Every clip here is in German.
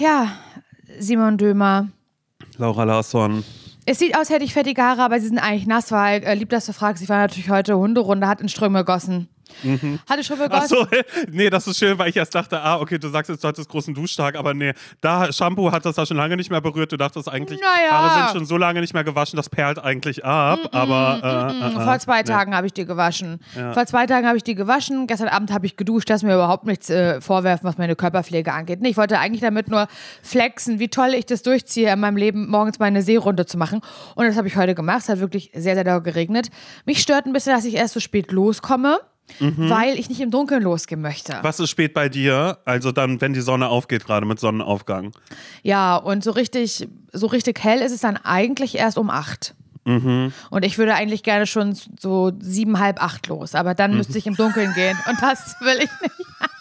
ja, Simon Dömer. Laura Larsson. Es sieht aus, hätte ich fettige Haare, aber sie sind eigentlich nass, weil, äh, lieb, dass du fragst, ich war natürlich heute Hunderunde, hat in Ströme gegossen. Hatte Ströme Ach gegossen. so, nee, das ist schön, weil ich erst dachte, ah, okay, du sagst jetzt, du hattest großen Duschtag, aber nee, da Shampoo hat das da schon lange nicht mehr berührt. Du dachtest eigentlich, Naja. Haare sind schon so lange nicht mehr gewaschen, das perlt eigentlich ab, aber äh, äh, äh, Vor zwei nee. Tagen habe ich die gewaschen. Vor zwei Tagen habe ich die gewaschen. Gestern Abend habe ich geduscht. Das mir überhaupt nichts äh, vorwerfen, was meine Körperpflege angeht. Nee, ich wollte eigentlich damit nur flexen, wie toll ich das durchziehe, in meinem Leben morgens meine Seerunde zu machen. Und das habe ich heute gemacht. Es hat wirklich sehr, sehr doll geregnet. Mich stört ein bisschen, dass ich erst so spät loskomme, weil ich nicht im Dunkeln losgehen möchte. Was ist spät bei dir? Also dann, wenn die Sonne aufgeht, gerade mit Sonnenaufgang. Ja, und so richtig, so richtig hell ist es dann eigentlich erst um acht. Und ich würde eigentlich gerne schon so sieben, halb acht los, aber dann müsste ich im Dunkeln gehen und das will ich nicht.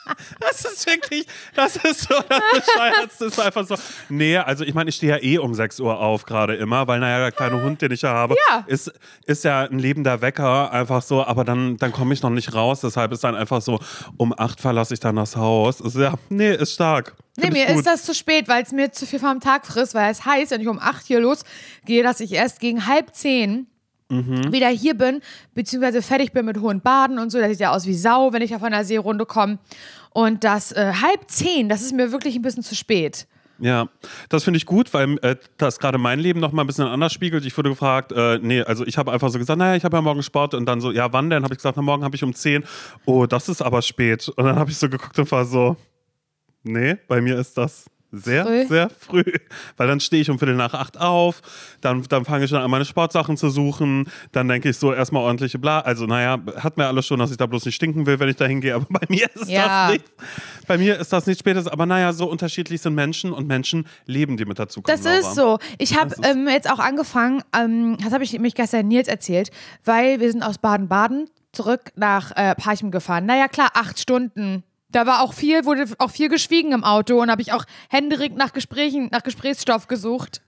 Das ist wirklich, das ist so, das Bescheuertste ist einfach so. Nee, also ich meine, ich stehe ja eh um 6 Uhr auf gerade immer, weil naja, der kleine Hund, den ich ja habe, Ja. ist, ist ja ein lebender Wecker, einfach so, aber dann, dann komme ich noch nicht raus, deshalb ist dann einfach so, um 8 verlasse ich dann das Haus. Ist ja, nee, ist stark. Nee, mir ist das zu spät, weil es mir zu viel vom Tag frisst, weil es heißt, wenn ich um acht hier losgehe, dass ich erst gegen halb zehn Mhm. wieder hier bin, beziehungsweise fertig bin mit hohen Baden und so. Das sieht ja aus wie Sau, wenn ich auf einer Seerunde komme. Und das äh, halb zehn, das ist mir wirklich ein bisschen zu spät. Ja, das finde ich gut, weil äh, das gerade mein Leben noch mal ein bisschen anders spiegelt. Ich wurde gefragt, äh, nee, also ich habe einfach so gesagt, naja, ich habe ja morgen Sport und dann so, ja, wann denn? Habe ich gesagt, na, morgen habe ich um 10. Oh, das ist aber spät. Und dann habe ich so geguckt und war so, nee, bei mir ist das sehr, Früh? sehr früh. Weil dann stehe ich um Viertel nach acht auf, dann, dann fange ich schon an, meine Sportsachen zu suchen, dann denke ich so erstmal ordentliche Bla. Also, naja, hat mir alles schon, dass ich da bloß nicht stinken will, wenn ich da hingehe, aber bei mir ist Ja. das nicht. Bei mir ist das nicht spätes, aber naja, so unterschiedlich sind Menschen und Menschen leben, die mit dazu kommen. Das ist so. Ich habe ähm, jetzt auch angefangen, ähm, das habe ich mich gestern Nils erzählt, weil wir sind aus Baden-Baden zurück nach äh, Parchim gefahren. Naja, klar, acht Stunden. Da war auch viel, wurde auch viel geschwiegen im Auto und habe ich auch händeringend nach Gesprächen, nach Gesprächsstoff gesucht,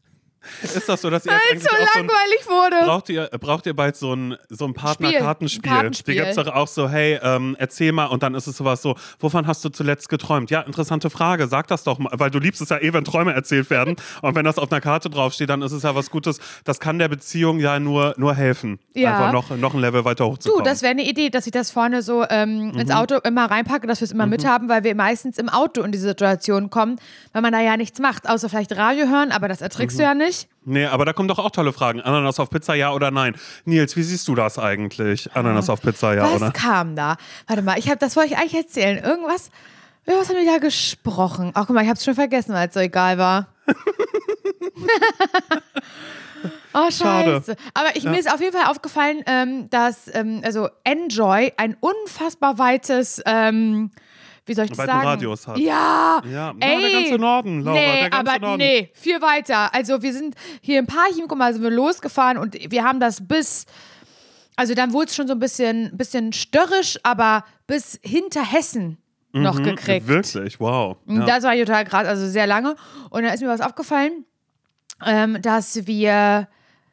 Ist das so, dass ihr jetzt so auch so ein, langweilig wurde. braucht ihr, braucht ihr bald so ein, so ein Partnerkartenspiel? Kartenspiel. Die gibt es doch auch so, hey, ähm, erzähl mal und dann ist es sowas so, wovon hast du zuletzt geträumt? Ja, interessante Frage, sag das doch mal, weil du liebst es ja eh, wenn Träume erzählt werden und wenn das auf einer Karte draufsteht, dann ist es ja was Gutes. Das kann der Beziehung ja nur, nur helfen, Ja. einfach noch, noch ein Level weiter Du, hochzukommen. das wäre eine Idee, dass ich das vorne so ähm, ins Auto immer reinpacke, dass wir es immer mithaben, weil wir meistens im Auto in diese Situation kommen, weil man da ja nichts macht, außer vielleicht Radio hören, aber das erträgst du ja nicht. Nee, aber da kommen doch auch tolle Fragen. Ananas auf Pizza, ja oder nein? Nils, wie siehst du das eigentlich? Ananas auf Pizza, ja Was oder? kam da? Warte mal, ich habe das wollte ich eigentlich erzählen. Irgendwas, über was haben wir da gesprochen? Ach, guck mal, ich habe es schon vergessen, weil es so egal war. Oh, Schade. scheiße. Aber ich, mir ist auf jeden Fall aufgefallen, ähm, dass, ähm, also Enjoy ein unfassbar weites, ähm, wie soll ich das Weiten sagen? Radius hat. Ja. Ja, na, Ey. der ganze Norden, Laura, nee, der ganze aber Norden. nee, viel weiter. Also wir sind hier in Parchim, guck mal, sind wir losgefahren und wir haben das bis, also dann wurde es schon so ein bisschen, bisschen störrisch, aber bis hinter Hessen noch gekriegt. Mhm, Wirklich, wow. Ja. Das war total krass, also sehr lange. Und da ist mir was aufgefallen, ähm, dass wir,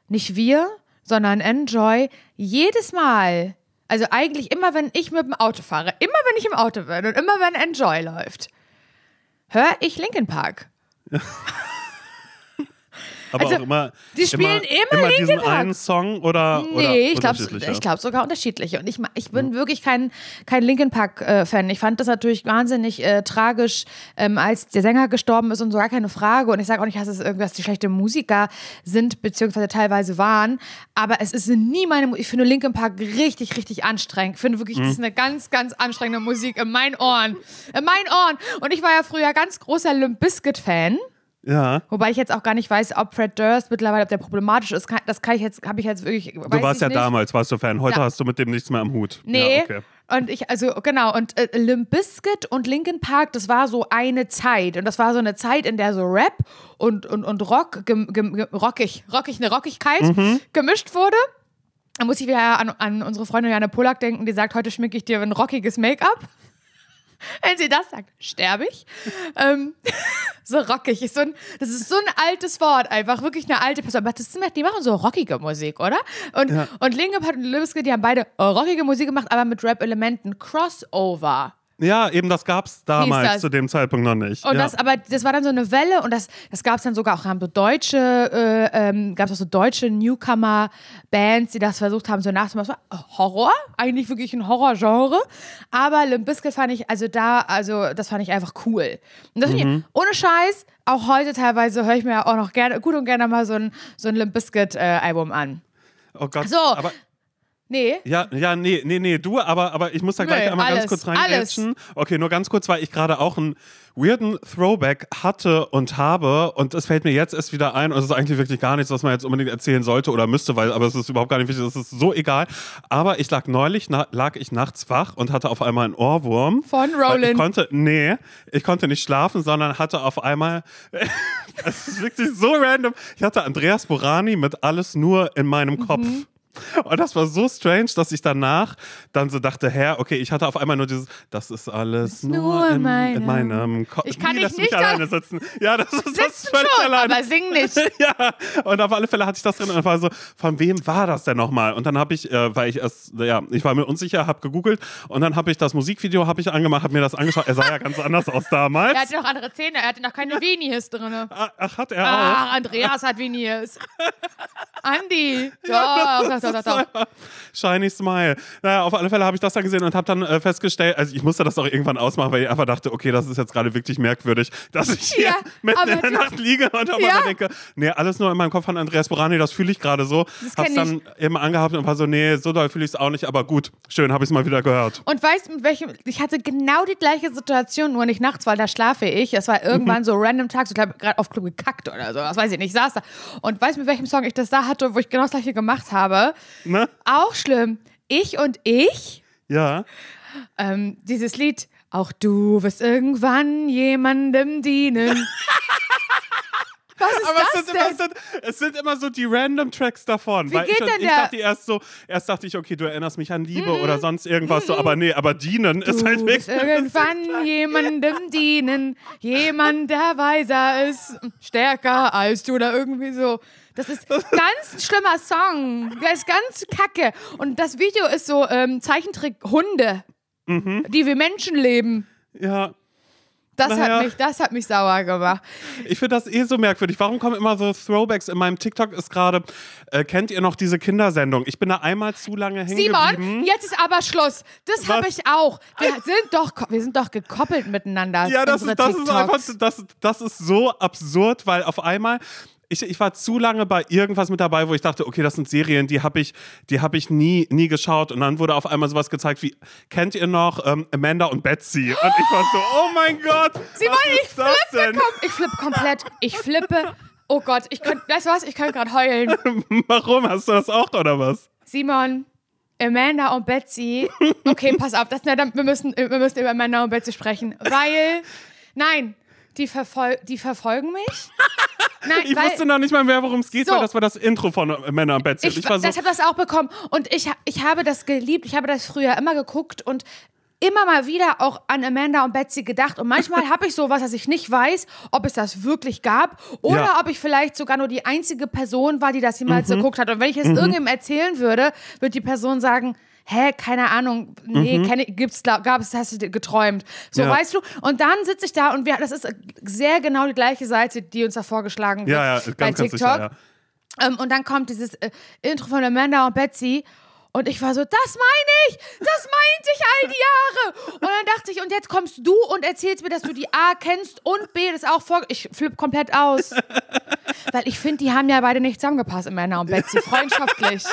nicht wir, sondern Enjoy, jedes Mal, also eigentlich immer, wenn ich mit dem Auto fahre, immer wenn ich im Auto bin und immer wenn Enjoy läuft, höre ich Linkin Park. Aber Also, auch immer. die spielen immer immer diesen Park. einen Song oder. oder Nee, ich glaube glaub sogar unterschiedliche. Und ich, ich bin wirklich kein, kein Linkin Park-Fan. ich fand das natürlich wahnsinnig äh, tragisch, ähm, als der Sänger gestorben ist und so gar keine Frage. Und ich sage auch nicht, dass es irgendwas die schlechte Musiker sind, beziehungsweise teilweise waren. Aber es ist nie meine Musik. Ich finde Linkin Park richtig, richtig anstrengend. Ich finde wirklich, das ist eine ganz, ganz anstrengende Musik in meinen Ohren. In meinen Ohren. Und ich war ja früher ganz großer Limp Bizkit-Fan. Ja. Wobei ich jetzt auch gar nicht weiß, ob Fred Durst mittlerweile, ob der problematisch ist. Das kann ich jetzt, habe ich jetzt wirklich. Du warst ja nicht. damals, warst du Fan. Heute Ja. hast du mit dem nichts mehr am Hut. Nee. Ja, okay. Und ich, also genau, und äh, Limp Bizkit und Linkin Park, das war so eine Zeit. Und das war so eine Zeit, in der so Rap und, und, und Rock, gem, gem, gem, rockig, rockig, eine Rockigkeit Mhm. gemischt wurde. Da muss ich wieder an, an unsere Freundin Jana Polak denken, die sagt, heute schminke ich dir ein rockiges Make-up. Wenn sie das sagt, sterbe ich. ähm, so rockig ist so ein, das ist so ein altes Wort, einfach wirklich eine alte Person. Aber das sind, die machen so rockige Musik, oder? Und, und Linkin Park und Bizkit, die haben beide rockige Musik gemacht, aber mit Rap-Elementen. Crossover. Ja, eben das gab es damals das. zu dem Zeitpunkt noch nicht. Und ja. das, aber das war dann so eine Welle und das, das gab es dann sogar auch, haben so deutsche, äh, ähm, gab es auch so deutsche Newcomer-Bands, die das versucht haben, so nachzumachen. Das war Horror, eigentlich wirklich ein Horrorgenre. Aber Limp Bizkit fand ich, also da, also das fand ich einfach cool. Und das Mhm. finde ich, ohne Scheiß, auch heute teilweise höre ich mir auch noch gerne, gut und gerne mal so ein, so ein Limp Bizkit-Album an. oh Gott. So, aber Nee. Ja, ja, nee, nee, nee, du, aber, aber ich muss da gleich Nee, einmal alles, ganz kurz reingrätschen. Okay, nur ganz kurz, weil ich gerade auch einen weirden Throwback hatte und habe und es fällt mir jetzt erst wieder ein und es ist eigentlich wirklich gar nichts, was man jetzt unbedingt erzählen sollte oder müsste, weil, aber es ist überhaupt gar nicht wichtig, es ist so egal. Aber ich lag neulich, na, lag ich nachts wach und hatte auf einmal einen Ohrwurm. Von Roland. Ich konnte, nee, ich konnte nicht schlafen, sondern hatte auf einmal, es ist wirklich so random, ich hatte Andreas Borani mit alles nur in meinem Kopf. Mhm. Und das war so strange, dass ich danach dann so dachte, hä, okay, ich hatte auf einmal nur dieses, das ist alles nur, in, meinem- in meinem Kopf. Ich kann Nie, dich nicht alleine sitzen. Ja, das ist das völlig schon, alleine. aber sing nicht. ja, und auf alle Fälle hatte ich das drin und war so, von wem war das denn nochmal? Und dann habe ich, äh, weil ich erst, ja, ich war mir unsicher, habe gegoogelt und dann habe ich das Musikvideo habe ich angemacht, habe mir das angeschaut. Er sah ja ganz anders aus damals. Er hatte noch andere Zähne, er hatte noch keine Venies drin. Ah, Ach, hat er auch. Ach, Andreas hat Venies. Andi. Doch, doch, doch, doch, doch. Shiny Smile. Naja, auf alle Fälle habe ich das dann gesehen und habe dann äh, festgestellt, also ich musste das auch irgendwann ausmachen, weil ich einfach dachte, okay, das ist jetzt gerade wirklich merkwürdig, dass ich hier Ja, mitten aber in der Nacht liege und auf Ja. denke, nee, alles nur in meinem Kopf von Andreas Borani, das fühle ich gerade so. Das Hab's dann eben angehabt und war so, nee, so doll fühle ich es auch nicht, aber gut, schön, habe ich es mal wieder gehört. Und weißt du, mit welchem, ich hatte genau die gleiche Situation, nur nicht nachts, weil da schlafe ich. Es war irgendwann so random Tag, so ich habe gerade auf Club gekackt oder so, das weiß ich nicht, ich saß da. Und weißt du, mit welchem Song ich das da hatte, wo ich genau das gleiche gemacht habe? Ne? Auch schlimm. Ich und ich, Ja. ähm, dieses Lied, auch du wirst irgendwann jemandem dienen. Was ist Aber es das sind, immer, denn? es, sind, es sind immer so die random Tracks davon. Wie weil ich, geht denn ich der- dachte erst so, erst dachte ich, okay, du erinnerst mich an Liebe oder sonst irgendwas so, aber nee, aber dienen ist halt Du wirklich. irgendwann jemandem dienen. Jemand, der weiser ist, stärker als du oder irgendwie so. Das ist ganz ein schlimmer Song. Der ist ganz kacke. Und das Video ist so ähm, Zeichentrick Hunde, Mhm. die wie Menschen leben. Ja. Das, Naja. hat mich, das hat mich sauer gemacht. Ich finde das eh so merkwürdig. Warum kommen immer so Throwbacks? In meinem TikTok ist gerade, äh, kennt ihr noch diese Kindersendung? Ich bin da einmal zu lange hängen Simon, geblieben. jetzt ist aber Schluss. Das habe ich auch. Wir sind doch, wir sind doch gekoppelt miteinander. Ja, das ist, das ist einfach, das, das ist so absurd, weil auf einmal, ich, ich war zu lange bei irgendwas mit dabei, wo ich dachte, okay, das sind Serien, die habe ich, die hab ich nie, nie geschaut. Und dann wurde auf einmal sowas gezeigt wie, kennt ihr noch ähm, Amanda und Betsy? Und ich war so, oh mein Gott, Simon, was ich ist das denn? Komm, ich flippe komplett. Ich flippe. Oh Gott, ich könnte, weißt du was? Ich könnte gerade heulen. Warum? Hast du das auch oder was? Simon, Amanda und Betsy. Okay, pass auf, das, na, dann, wir, müssen, wir müssen über Amanda und Betsy sprechen. Weil, nein, die, verfol die verfolgen mich. Nein, Ich weil, wusste noch nicht mal mehr, worum es geht, So. weil das war das Intro von Amanda und Betsy. Und ich, ich war so, habe das auch bekommen und ich, ich habe das geliebt. Ich habe das früher immer geguckt und immer mal wieder auch an Amanda und Betsy gedacht. Und manchmal habe ich sowas, dass ich nicht weiß, ob es das wirklich gab oder Ja. ob ich vielleicht sogar nur die einzige Person war, die das jemals Mhm. geguckt hat. Und wenn ich es irgendjemandem erzählen würde, wird die Person sagen, Hä, keine Ahnung, nee, kenn ich- gibt's, gab es, hast du geträumt. So, Mhm. Ja. weißt du? Und dann sitze ich da und wir, das ist sehr genau die gleiche Seite, die uns da vorgeschlagen wird ja, ja, bei ganz, ganz TikTok. sicher, ja. Ähm, und dann kommt dieses äh, Intro von Amanda und Betsy. Und ich war so, das meine ich, das meinte ich all die Jahre. Und dann dachte ich, und jetzt kommst du und erzählst mir, dass du die A kennst und B das auch vor. Ich flipp komplett aus. Weil ich finde, die haben ja beide nicht zusammengepasst, Amanda und Betsy, freundschaftlich.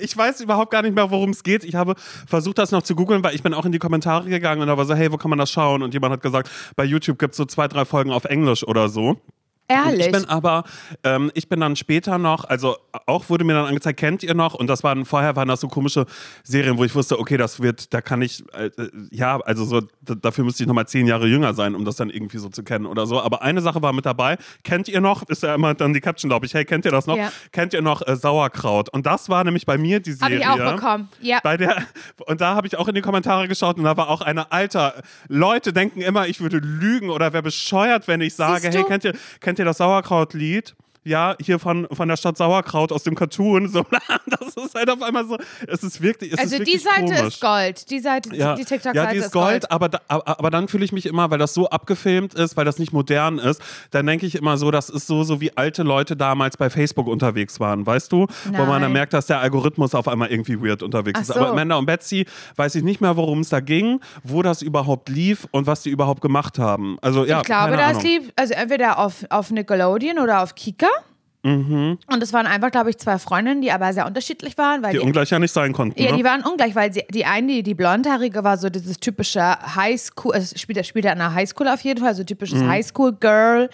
Ich weiß überhaupt gar nicht mehr, worum es geht. Ich habe versucht, das noch zu googeln, weil ich bin auch in die Kommentare gegangen und da war so, hey, wo kann man das schauen? Und jemand hat gesagt, bei YouTube gibt es so zwei, drei Folgen auf Englisch oder so. Ehrlich. Ich bin aber, ähm, ich bin dann später noch, also auch wurde mir dann angezeigt, kennt ihr noch? Und das waren, vorher waren das so komische Serien, wo ich wusste, okay, das wird, da kann ich, äh, ja, also so, dafür müsste ich nochmal zehn Jahre jünger sein, um das dann irgendwie so zu kennen oder so. Aber eine Sache war mit dabei, kennt ihr noch, ist ja immer dann die Caption, glaube ich, hey, kennt ihr das noch? Ja. Kennt ihr noch äh, Sauerkraut? Und das war nämlich bei mir die Serie. ich auch bekommen. Ja. Bei der, und da habe ich auch in die Kommentare geschaut und da war auch eine Alter. Leute denken immer, ich würde lügen oder wäre bescheuert, wenn ich sage, hey, kennt ihr, kennt ihr das Sauerkraut-Lied? Ja, hier von, von der Stadt Sauerkraut aus dem Cartoon. So, das ist halt auf einmal so, es ist wirklich, es also ist die wirklich Seite komisch. ist Gold. Die Seite, Ja, die TikTok-Seite ja, die ist Gold, Aber, da, aber, dann fühle ich mich immer, weil das so abgefilmt ist, weil das nicht modern ist, dann denke ich immer so, das ist so, so wie alte Leute damals bei Facebook unterwegs waren, weißt du? Wo man dann Nein. merkt, dass der Algorithmus auf einmal irgendwie weird unterwegs Ach ist. so. Aber Amanda und Betsy weiß ich nicht mehr, worum es da ging, wo das überhaupt lief und was die überhaupt gemacht haben. Also ja, ich glaube, das lief also entweder auf, auf Nickelodeon oder auf Kika. Mhm. Und es waren einfach, glaube ich, zwei Freundinnen, die aber sehr unterschiedlich waren, weil die die, ungleich ja nicht sein konnten. ja, ne? die waren ungleich, weil sie, die eine, die, die blondhaarige, war so dieses typische Highschool, also spielt, spielt an einer Highschool auf jeden Fall, so typisches Mhm. Highschool-Girl.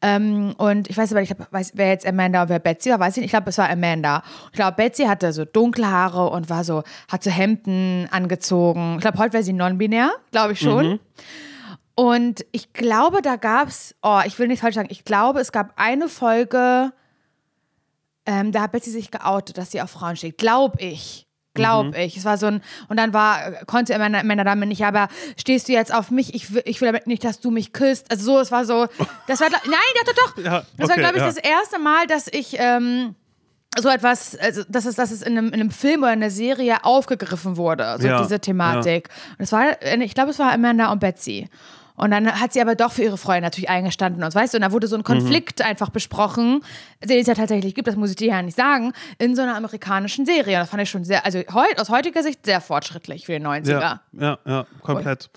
Ähm, und ich weiß aber, ich glaub, weiß, wer jetzt Amanda und wer Betsy war, weiß ich nicht. Ich glaube, es war Amanda. Ich glaube, Betsy hatte so dunkle Haare und war so, hat so Hemden angezogen. Ich glaube, heute wäre sie non-binär, glaube ich schon. Mhm. Und ich glaube, da gab es, oh, ich will nicht falsch sagen, ich glaube, es gab eine Folge, ähm, da hat Betsy sich geoutet, dass sie auf Frauen steht. Glaub ich. Glaub Mhm. ich. Es war so ein, und dann war, konnte Amanda, Amanda damit nicht, aber stehst du jetzt auf mich? Ich will, ich will damit nicht, dass du mich küsst. Also so, es war so, das war, nein, doch, doch, doch. Ja, das war, glaube ich, ja. das erste Mal, dass ich, ähm, so etwas, also dass es, dass es in, einem, in einem Film oder einer Serie aufgegriffen wurde, so Ja, diese Thematik. Und es war, ich glaube, es war Amanda und Betsy. Und dann hat sie aber doch für ihre Freunde natürlich eingestanden und so, weißt du, und da wurde so ein Konflikt einfach besprochen, den es ja tatsächlich gibt, das muss ich dir ja nicht sagen, in so einer amerikanischen Serie. Und das fand ich schon sehr, also heu, aus heutiger Sicht sehr fortschrittlich für die 90er. ja, ja, ja, komplett.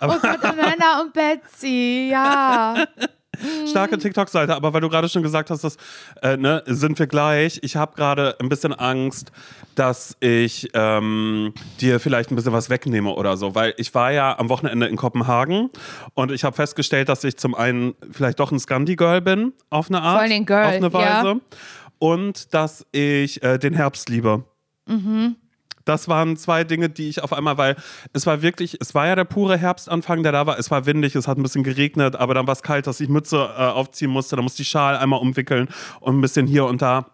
Oh Gott, Amanda und Betsy, ja. Starke TikTok-Seite, aber weil du gerade schon gesagt hast, dass, äh, ne, sind wir gleich. Ich habe gerade ein bisschen Angst, dass ich ähm, dir vielleicht ein bisschen was wegnehme oder so, weil ich war ja am Wochenende in Kopenhagen und ich habe festgestellt, dass ich zum einen vielleicht doch ein Scandi-Girl bin, auf eine Art, Vor allen Dingen Girl, auf eine Weise, ja. und dass ich äh, den Herbst liebe. Das waren zwei Dinge, die ich auf einmal, weil es war wirklich, es war ja der pure Herbstanfang, der da war. Es war windig, es hat ein bisschen geregnet, aber dann war es kalt, dass ich Mütze äh, aufziehen musste. Dann musste ich Schal einmal umwickeln und ein bisschen hier und da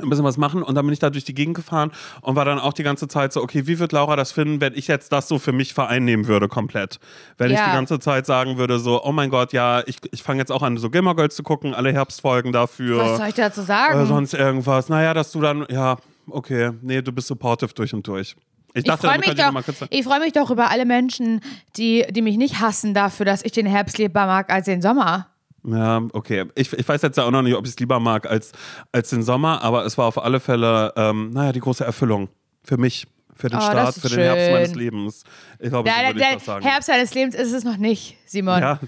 ein bisschen was machen und dann bin ich da durch die Gegend gefahren und war dann auch die ganze Zeit so, okay, wie wird Laura das finden, wenn ich jetzt das so für mich vereinnehmen würde komplett? Wenn ich Ja. die ganze Zeit sagen würde so, oh mein Gott, ja, ich, ich fange jetzt auch an, so Gilmore Girls zu gucken, alle Herbstfolgen dafür. Was soll ich dazu sagen? Oder sonst irgendwas. Naja, dass du dann, ja, okay, nee, du bist supportive durch und durch. Ich Ich dachte, freue mich, doch- ich freu mich doch über alle Menschen, die, die mich nicht hassen dafür, dass ich den Herbst lieber mag als den Sommer. Ja, okay. Ich, ich weiß jetzt ja auch noch nicht, ob ich es lieber mag als, als den Sommer, aber es war auf alle Fälle, ähm, naja, die große Erfüllung. Für mich, für den Oh, Start, für den Herbst schön. meines Lebens. Ich glaube, so Der, der. Herbst deines Lebens ist es noch nicht, Simon. Ja,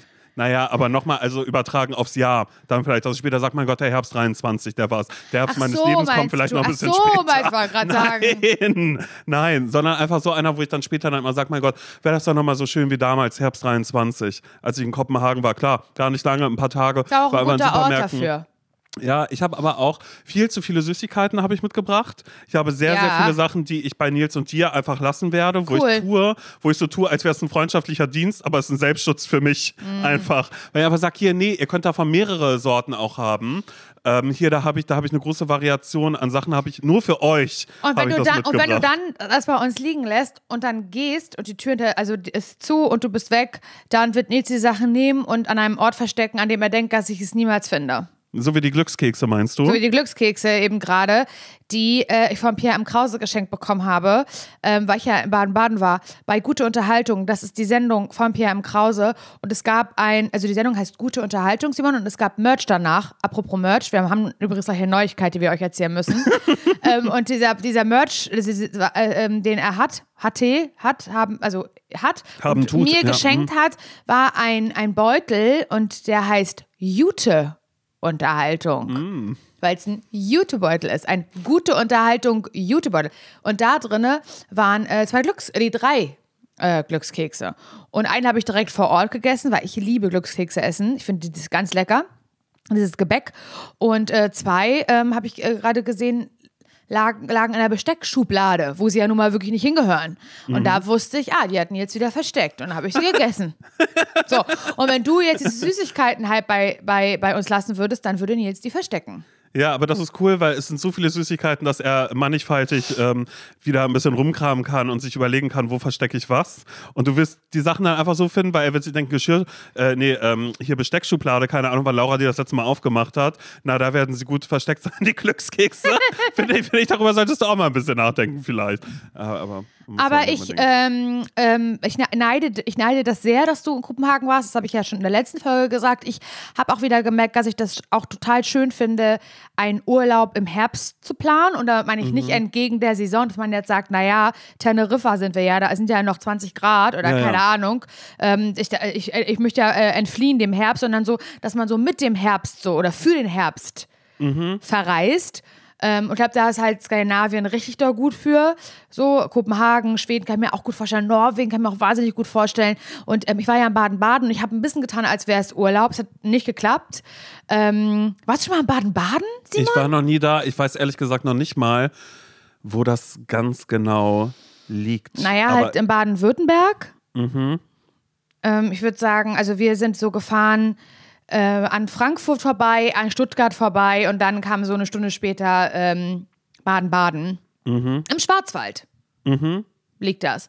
naja, aber nochmal, also übertragen aufs Jahr. Dann vielleicht, dass ich später sagt, mein Gott, der Herbst 23, der war's. Der Herbst Ach meines so, Lebens kommt vielleicht du. noch ein Ach bisschen so, später. du, wollte grad sagen. Nein, nein, sondern einfach so einer, wo ich dann später dann immer sage, mein Gott, wäre das doch nochmal so schön wie damals, Herbst 23, als ich in Kopenhagen war. Klar, gar nicht lange, ein paar Tage. Auch war ein immer in guter Ort dafür. Ja, ich habe aber auch viel zu viele Süßigkeiten habe ich mitgebracht. Ich habe sehr, sehr Ja. viele Sachen, die ich bei Nils und dir einfach lassen werde, wo Cool. ich tue, wo ich so tue, als wäre es ein freundschaftlicher Dienst, aber es ist ein Selbstschutz für mich Mhm. einfach. Weil ich einfach sage, hier, nee, ihr könnt davon mehrere Sorten auch haben. Ähm, hier, da habe ich, da habe ich eine große Variation an Sachen, habe ich nur für euch. Und wenn, du dann, und wenn du dann das bei uns liegen lässt und dann gehst und die Tür also ist zu und du bist weg, dann wird Nils die Sachen nehmen und an einem Ort verstecken, an dem er denkt, dass ich es niemals finde. So wie die Glückskekse, meinst du? So wie die Glückskekse eben gerade, die äh, ich von Pierre M. Krause geschenkt bekommen habe, ähm, weil ich ja in Baden-Baden war, bei Gute Unterhaltung. Das ist die Sendung von Pierre M. Krause. Und es gab ein, also die Sendung heißt Gute Unterhaltung, Simon, und es gab Merch danach. Apropos Merch, wir haben übrigens gleich eine Neuigkeit, die wir euch erzählen müssen. ähm, und dieser, dieser Merch, äh, ähm, den er hat, hatte, hat, haben, also hat, Haben, tut, mir ja, mhm. geschenkt hat, war ein, ein Beutel und der heißt Jute Unterhaltung. Mm. Weil es ein Jutebeutel ist. Ein gute Unterhaltung Jutebeutel. Und da drinne waren äh, zwei Glücks, die drei äh, Glückskekse. Und einen habe ich direkt vor Ort gegessen, weil ich liebe Glückskekse essen. Ich finde das ganz lecker. Dieses Gebäck. Und äh, zwei ähm, habe ich äh, gerade gesehen, lagen, lagen in der Besteckschublade, wo sie ja nun mal wirklich nicht hingehören. Und da wusste ich, ah, die hatten jetzt wieder versteckt. Und dann habe ich sie gegessen. so, und wenn du jetzt diese Süßigkeiten halt bei, bei, bei uns lassen würdest, dann würde Nils die verstecken. Ja, aber das ist cool, weil es sind so viele Süßigkeiten, dass er mannigfaltig ähm, wieder ein bisschen rumkramen kann und sich überlegen kann, wo verstecke ich was. Und du wirst die Sachen dann einfach so finden, weil er wird sich denken, Geschirr, äh, nee, ähm, hier Besteckschublade, keine Ahnung, weil Laura die das letzte Mal aufgemacht hat. Na, da werden sie gut versteckt sein, die Glückskekse. Finde ich, find ich, darüber solltest du auch mal ein bisschen nachdenken, vielleicht. Aber aber ich, ähm, ähm, ich, neide, ich neide das sehr, dass du in Kopenhagen warst. Das habe ich ja schon in der letzten Folge gesagt. Ich habe auch wieder gemerkt, dass ich das auch total schön finde, einen Urlaub im Herbst zu planen. Und da meine ich mhm. nicht entgegen der Saison, dass man jetzt sagt, naja, Teneriffa sind wir ja, da sind ja noch 20 Grad oder ja, keine ja. Ahnung. Ähm, ich, ich, ich möchte ja äh, entfliehen dem Herbst, sondern so, dass man so mit dem Herbst so oder für den Herbst mhm. verreist. Ähm, und ich glaube, da ist halt Skandinavien richtig da gut für. So, Kopenhagen, Schweden kann ich mir auch gut vorstellen. Norwegen kann ich mir auch wahnsinnig gut vorstellen. Und ähm, ich war ja in Baden-Baden und ich habe ein bisschen getan, als wäre es Urlaub. Es hat nicht geklappt. Ähm, warst du schon mal in Baden-Baden, Ich war noch nie da. Ich weiß ehrlich gesagt noch nicht mal, wo das ganz genau liegt. Naja, Aber halt in Baden-Württemberg. Mhm. Ähm, ich würde sagen, also wir sind so gefahren äh, an Frankfurt vorbei, an Stuttgart vorbei und dann kam so eine Stunde später ähm, Baden-Baden. Mhm. Im Schwarzwald mhm. liegt das.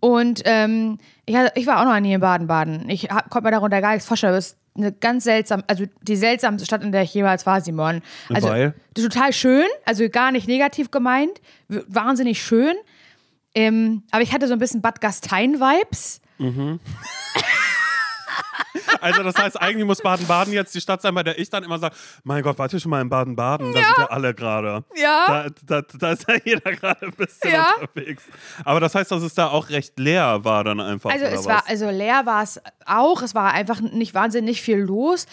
Und ähm, ich, ich, war auch noch nie in Baden-Baden. Ich konnte mir darunter gar nichts vorstellen. Das ist eine ganz seltsam, also die seltsamste Stadt, in der ich jemals war, Simon. Also Weil? total schön, also gar nicht negativ gemeint, wahnsinnig schön. Ähm, aber ich hatte so ein bisschen Bad Gastein-Vibes. Mhm. Also das heißt, eigentlich muss Baden-Baden jetzt die Stadt sein, bei der ich dann immer sage, mein Gott, warte schon mal in Baden-Baden? Da ja. sind ja alle gerade. Ja. Da, da, da, ist ja jeder gerade ein bisschen ja. unterwegs. Aber das heißt, dass es da auch recht leer war dann einfach. Also es war, also leer war es auch. Es war einfach nicht wahnsinnig viel los.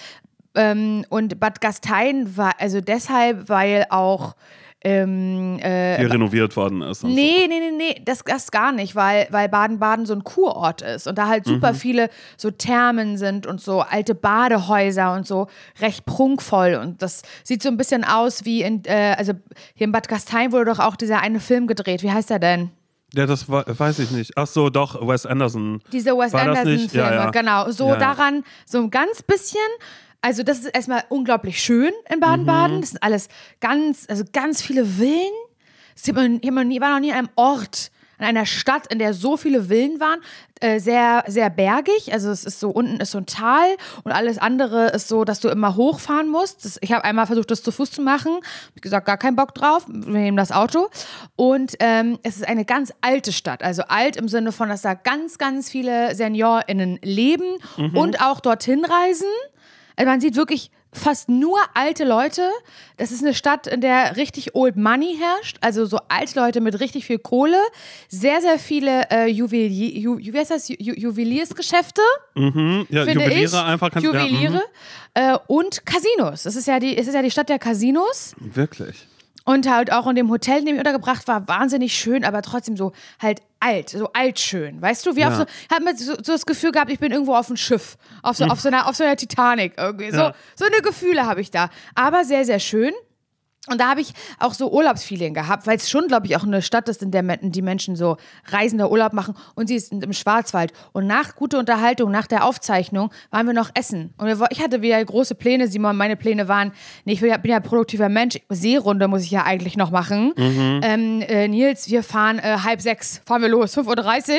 Ähm, und Bad Gastein war also deshalb, weil auch ähm, äh, hier renoviert worden ist. Nee, so. nee, nee, nee, das, das gar nicht, weil, weil Baden-Baden so ein Kurort ist und da halt super mhm. viele so Thermen sind und so alte Badehäuser und so recht prunkvoll und das sieht so ein bisschen aus wie in, äh, also hier in Bad Gastein wurde doch auch dieser eine Film gedreht. Wie heißt der denn? Ja, das weiß ich nicht. Ach so, doch, Wes Anderson. Diese Wes Anderson-Filme, ja, ja. genau. So ja, daran, so ein ganz bisschen also, das ist erstmal unglaublich schön in Baden-Baden. Mhm. Das sind alles ganz, also ganz viele Villen. Ich war noch nie an einem Ort, in einer Stadt, in der so viele Villen waren, äh, sehr, sehr bergig. Also es ist so, unten ist so ein Tal und alles andere ist so, dass du immer hochfahren musst. Das, ich habe einmal versucht, das zu Fuß zu machen. Wie gesagt, gar keinen Bock drauf. Wir nehmen das Auto. Und ähm, es ist eine ganz alte Stadt. Also alt im Sinne von, dass da ganz, ganz viele SeniorInnen leben mhm. und auch dorthin reisen. Also man sieht wirklich fast nur alte Leute. Das ist eine Stadt, in der richtig Old Money herrscht, also so alte Leute mit richtig viel Kohle. Sehr, sehr viele äh, Juwelier, Ju, wie heißt das? Ju, Juweliersgeschäfte. Mhm. Ja, Juweliere ich. einfach. Kann, Juweliere. Ja, mhm. äh, und Casinos. Es ist, ja die, es ist ja die Stadt der Casinos. Wirklich. Und halt auch in dem Hotel, in dem ich untergebracht war, wahnsinnig schön, aber trotzdem so halt alt, so altschön. Weißt du, wie ja. auf so, ich habe so, so, das Gefühl gehabt, ich bin irgendwo auf einem Schiff, auf so, auf so, einer, auf so einer Titanic irgendwie. So, ja. so eine Gefühle habe ich da. Aber sehr, sehr schön. Und da habe ich auch so Urlaubsfeeling gehabt, weil es schon, glaube ich, auch eine Stadt ist, in der die Menschen so reisender Urlaub machen. Und sie ist im Schwarzwald. Und nach guter Unterhaltung, nach der Aufzeichnung, waren wir noch essen. Und ich hatte wieder große Pläne. Simon, meine Pläne waren, nee, ich bin ja, bin ja produktiver Mensch. Seerunde muss ich ja eigentlich noch machen. Mhm. Ähm, äh, Nils, wir fahren äh, halb sechs, fahren wir los. 5.30 Uhr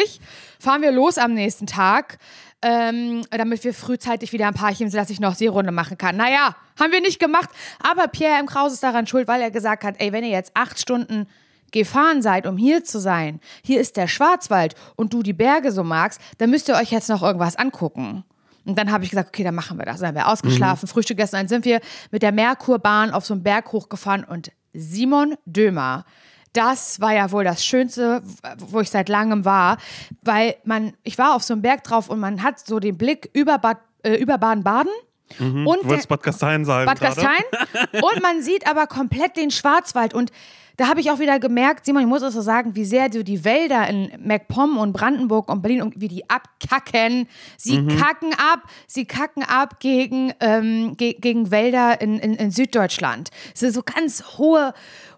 fahren wir los am nächsten Tag ähm, damit wir frühzeitig wieder ein Paarchen sind, dass ich noch Seerunde machen kann. Naja, haben wir nicht gemacht. Aber Pierre M. Kraus ist daran schuld, weil er gesagt hat, ey, wenn ihr jetzt acht Stunden gefahren seid, um hier zu sein, hier ist der Schwarzwald und du die Berge so magst, dann müsst ihr euch jetzt noch irgendwas angucken. Und dann habe ich gesagt, okay, dann machen wir das. Dann haben wir ausgeschlafen, mhm. Frühstück gegessen, dann sind wir mit der Merkurbahn auf so einen Berg hochgefahren und Simon Dömer, das war ja wohl das Schönste, wo ich seit langem war, weil man, ich war auf so einem Berg drauf und man hat so den Blick über Bad, äh, über Baden-Baden. Mhm. Und du wolltest Bad Gastein sagen. Bad Gastein. und man sieht aber komplett den Schwarzwald. Und da habe ich auch wieder gemerkt, Simon, ich muss es so sagen, wie sehr du die Wälder in MacPom und Brandenburg und Berlin und wie die abkacken. Sie mhm. kacken ab, sie kacken ab gegen, ähm, ge gegen Wälder in, in, in Süddeutschland. Es sind so ganz hohe,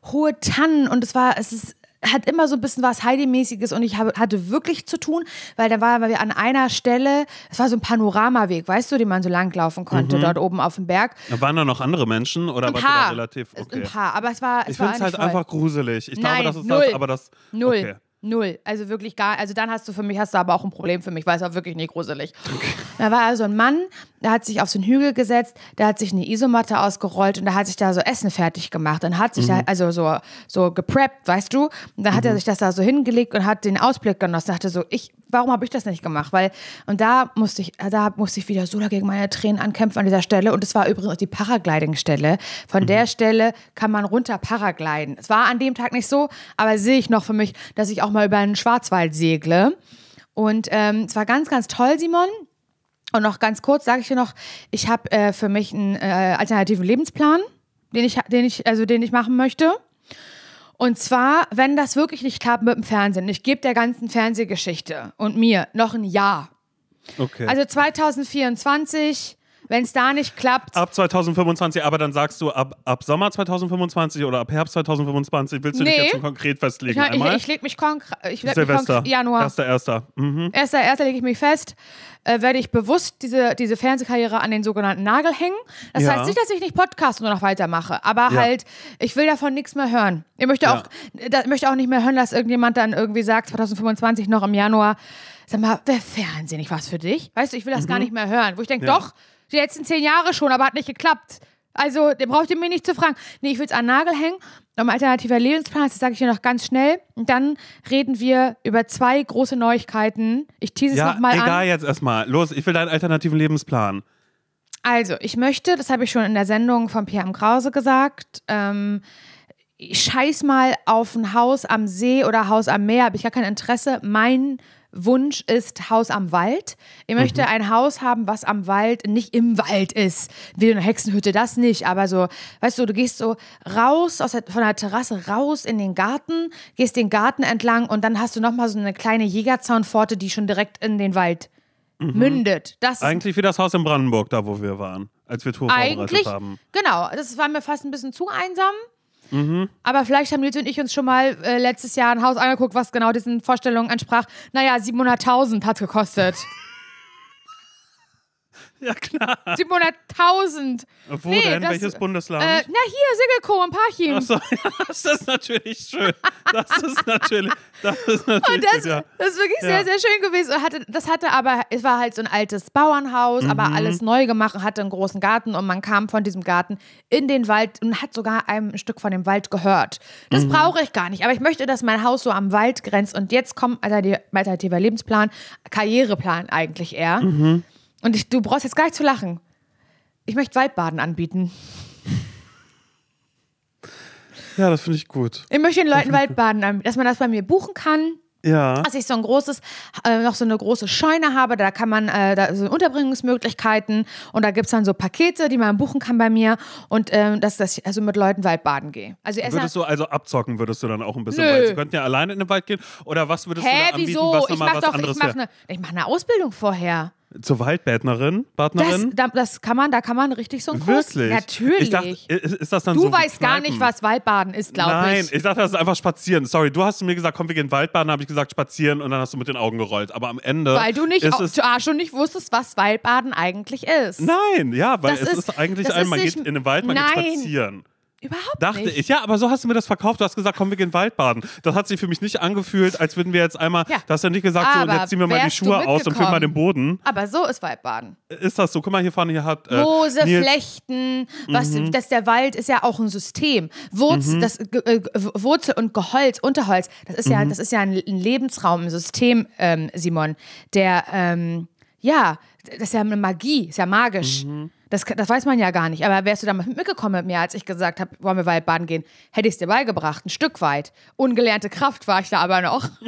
hohe Tannen und es war, es ist hat immer so ein bisschen was Heidi-mäßiges und ich habe, hatte wirklich zu tun, weil da waren wir an einer Stelle, es war so ein Panoramaweg, weißt du, den man so langlaufen konnte, Mhm. dort oben auf dem Berg. Waren da noch andere Menschen oder Ein da paar. relativ? Okay. Ein paar, aber es war, es Ich finde es halt voll. einfach gruselig. Ich Nein, glaube, das ist null. das, aber das. Null. Okay. Null. Also wirklich gar, also dann hast du für mich, hast du aber auch ein Problem für mich, weil es war wirklich nicht gruselig. Da war also ein Mann, der hat sich auf so einen Hügel gesetzt, der hat sich eine Isomatte ausgerollt und der hat sich da so Essen fertig gemacht und hat sich Mhm. da, also so, so gepreppt, weißt du? Und dann hat er sich das da so hingelegt und hat den Ausblick genossen. Dachte so, ich, warum habe ich das nicht gemacht? Weil, und da musste ich, da musste ich wieder so dagegen meine Tränen ankämpfen an dieser Stelle. Und es war übrigens auch die Paragliding-Stelle. Von der Stelle kann man runter paragliden. Es war an dem Tag nicht so, aber sehe ich noch für mich, dass ich auch mal über einen Schwarzwald segle. Und ähm, es war ganz, ganz toll, Simon. Und noch ganz kurz sage ich dir noch, ich habe äh, für mich einen äh, alternativen Lebensplan, den ich, den ich, also den ich machen möchte. Und zwar, wenn das wirklich nicht klappt mit dem Fernsehen, ich gebe der ganzen Fernsehgeschichte und mir noch ein Jahr. okay. Also 2024, wenn es da nicht klappt, ab 2025, aber dann sagst du ab, ab Sommer 2025 oder ab Herbst 2025 willst du dich Nee. jetzt schon konkret ich, festlegen? ich, Einmal? ich lege mich konkret, ich Silvester. konkret, Januar. Erster, erster. Mhm. Erster, erster lege ich mich fest, äh, werde ich bewusst diese, diese Fernsehkarriere an den sogenannten Nagel hängen. Das Ja. heißt nicht, dass ich nicht Podcast nur noch weitermache, aber Ja. halt, ich will davon nichts mehr hören. Ich möchte Ja. auch, da, möchte auch nicht mehr hören, dass irgendjemand dann irgendwie sagt, 2025 noch im Januar, sag mal, wäre Fernsehen nicht was für dich? Weißt du, ich will das gar nicht mehr hören. Wo ich denke, Mhm. Doch, die letzten zehn Jahre schon, aber hat nicht geklappt. Also, den braucht ihr mir nicht zu fragen. Nee, ich will es an den Nagel hängen. Um alternativer Lebensplan, das sage ich dir noch ganz schnell. Und dann reden wir über zwei große Neuigkeiten. Ich tease es Ja, nochmal egal an. jetzt erstmal. Los, ich will deinen alternativen Lebensplan. Also, ich möchte, das habe ich schon in der Sendung von Pierre M. Krause gesagt, ähm, ich scheiß mal auf ein Haus am See oder Haus am Meer, habe ich gar kein Interesse. Mein Wunsch ist Haus am Wald. Ich möchte ein Haus haben, was am Wald nicht im Wald ist. Wie eine Hexenhütte, das nicht. Aber so, weißt du, du gehst so raus aus der, von der Terrasse raus in den Garten, gehst den Garten entlang und dann hast du nochmal so eine kleine Jägerzaunpforte, die schon direkt in den Wald mündet. Das Eigentlich wie das Haus in Brandenburg, da wo wir waren, als wir Tour vorbereitet haben. genau, das war mir fast ein bisschen zu einsam. Mhm. Aber vielleicht haben Nils und ich uns schon mal äh, letztes Jahr ein Haus angeguckt, was genau diesen Vorstellungen entsprach. Naja, 700.000 hat gekostet. Ja, klar. 700.000. Wo Nee, denn? das- Welches Bundesland? Äh, na hier, Siggelko im Parchim. Achso, ja, das ist natürlich schön. Das ist natürlich, das ist natürlich Und das, gut, ja. das ist wirklich Ja. sehr, sehr schön gewesen. Und hatte, das hatte aber, es war halt so ein altes Bauernhaus, Mhm. aber alles neu gemacht und hatte einen großen Garten und man kam von diesem Garten in den Wald und hat sogar ein Stück von dem Wald gehört. Das Mhm. brauche ich gar nicht, aber ich möchte, dass mein Haus so am Wald grenzt und jetzt kommt alternativ- alternativer Lebensplan, Karriereplan eigentlich eher. Mhm. Und ich, du brauchst jetzt gar nicht zu lachen. Ich möchte Waldbaden anbieten. Ja, das finde ich gut. Ich möchte den Leuten Waldbaden anbieten, dass man das bei mir buchen kann. Ja. dass ich so ein großes, äh, noch so eine große Scheune habe, da kann man, äh, da so Unterbringungsmöglichkeiten und da gibt es dann so Pakete, die man buchen kann bei mir und ähm, dass, dass ich also mit Leuten Waldbaden gehe. Also Würdest du also abzocken, würdest du dann auch ein bisschen, Nö. weil sie könnten ja alleine in den Wald gehen. Oder was würdest du Hä, da anbieten, wieso? was Ich nochmal mach was doch, ich anderes mach wäre? eine, ich mach eine Ausbildung vorher. Zur Waldbädnerin, Das, Partnerin? da, das kann man, da kann man richtig so einen Kurs. Wirklich? Natürlich. Ich dachte, ist, das dann du so weißt gar nicht, was Waldbaden ist, glaube Nein, ich. ich dachte, das ist einfach spazieren. Sorry, du hast mir gesagt, komm, wir gehen Waldbaden, habe ich gesagt, spazieren und dann hast du mit den Augen gerollt. Aber am Ende. Weil du nicht, ist auch, es, und nicht wusstest, was Waldbaden eigentlich ist. Nein, ja, weil Das es ist- ist, eigentlich das ein, man geht in den Wald, man Nein. geht spazieren. Überhaupt Dachte nicht. ich, ja, aber so hast du mir das verkauft. Du hast gesagt, komm, wir gehen Waldbaden. Das hat sich für mich nicht angefühlt, als würden wir jetzt einmal. Ja. Du hast ja nicht gesagt, so, Aber jetzt ziehen wir mal die Schuhe aus und füllen mal den Boden. Aber so ist Waldbaden. Ist das so? Guck mal, hier vorne, hier hat. Äh, Flechten, was, Mhm. das, der Wald ist ja auch ein System. Wurz, das, Ge- äh, Wurzel und Geholz, Unterholz, das ist Mhm. ja, das ist ja ein, ein Lebensraum, ein System, ähm, Simon, der, ähm, ja, das ist ja eine Magie, ist ja magisch. Mhm. Das, das weiß man ja gar nicht. Aber wärst du damals mitgekommen mit mir, als ich gesagt habe, wollen wir Waldbaden gehen, hätte ich es dir beigebracht, ein Stück weit. Ungelernte Kraft war ich da aber noch.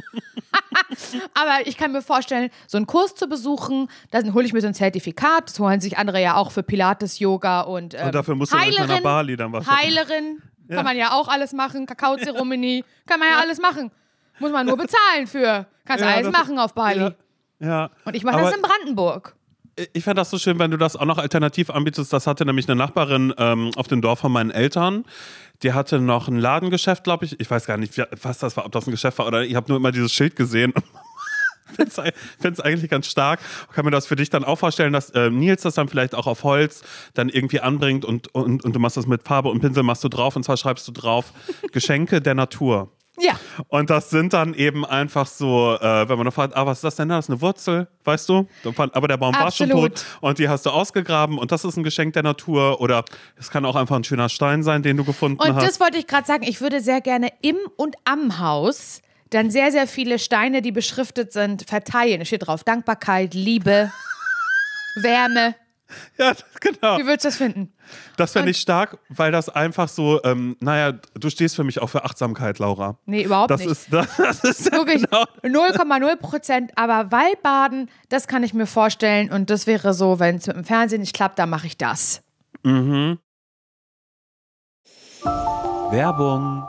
Aber ich kann mir vorstellen, so einen Kurs zu besuchen, dann hole ich mir so ein Zertifikat. Das holen sich andere ja auch für Pilates, Yoga und, ähm, Und dafür musst du nicht mehr nach Bali dann wahrscheinlich. Heilerin, kann man ja auch alles machen. Kakaozeremonie, kann man ja alles machen. Muss man nur bezahlen für. Kannst Ja, alles machen auf Bali. Ja. ja. Und ich mache das in Brandenburg. Ich fände das so schön, wenn du das auch noch alternativ anbietest. Das hatte nämlich eine Nachbarin ähm, auf dem Dorf von meinen Eltern. Die hatte noch ein Ladengeschäft, glaube ich. Ich weiß gar nicht, was das war, ob das ein Geschäft war oder ich habe nur immer dieses Schild gesehen. finde es eigentlich ganz stark. Kann mir das für dich dann auch vorstellen, dass äh, Nils das dann vielleicht auch auf Holz dann irgendwie anbringt und, und, und du machst das mit Farbe und Pinsel machst du drauf und zwar schreibst du drauf Geschenke der Natur. Ja. Und das sind dann eben einfach so, äh, wenn man noch fragt, ah, was ist das denn da? Das ist eine Wurzel, weißt du? Aber der Baum Absolut. war schon tot und die hast du ausgegraben und das ist ein Geschenk der Natur oder es kann auch einfach ein schöner Stein sein, den du gefunden Und hast. das wollte ich gerade sagen, ich würde sehr gerne im und am Haus dann sehr, sehr viele Steine, die beschriftet sind, verteilen. Es steht drauf Dankbarkeit, Liebe, Wärme. ja, genau. Wie würdest du das finden? Das fände ich stark, weil das einfach so, ähm, naja, du stehst für mich auch für Achtsamkeit, Laura. Nee, überhaupt Das nicht. ist, das, das ist Wirklich genau. 0,0 Prozent. Aber Waldbaden, das kann ich mir vorstellen. Und das wäre so, wenn es mit dem Fernsehen nicht klappt, dann mache ich das. Werbung.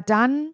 dann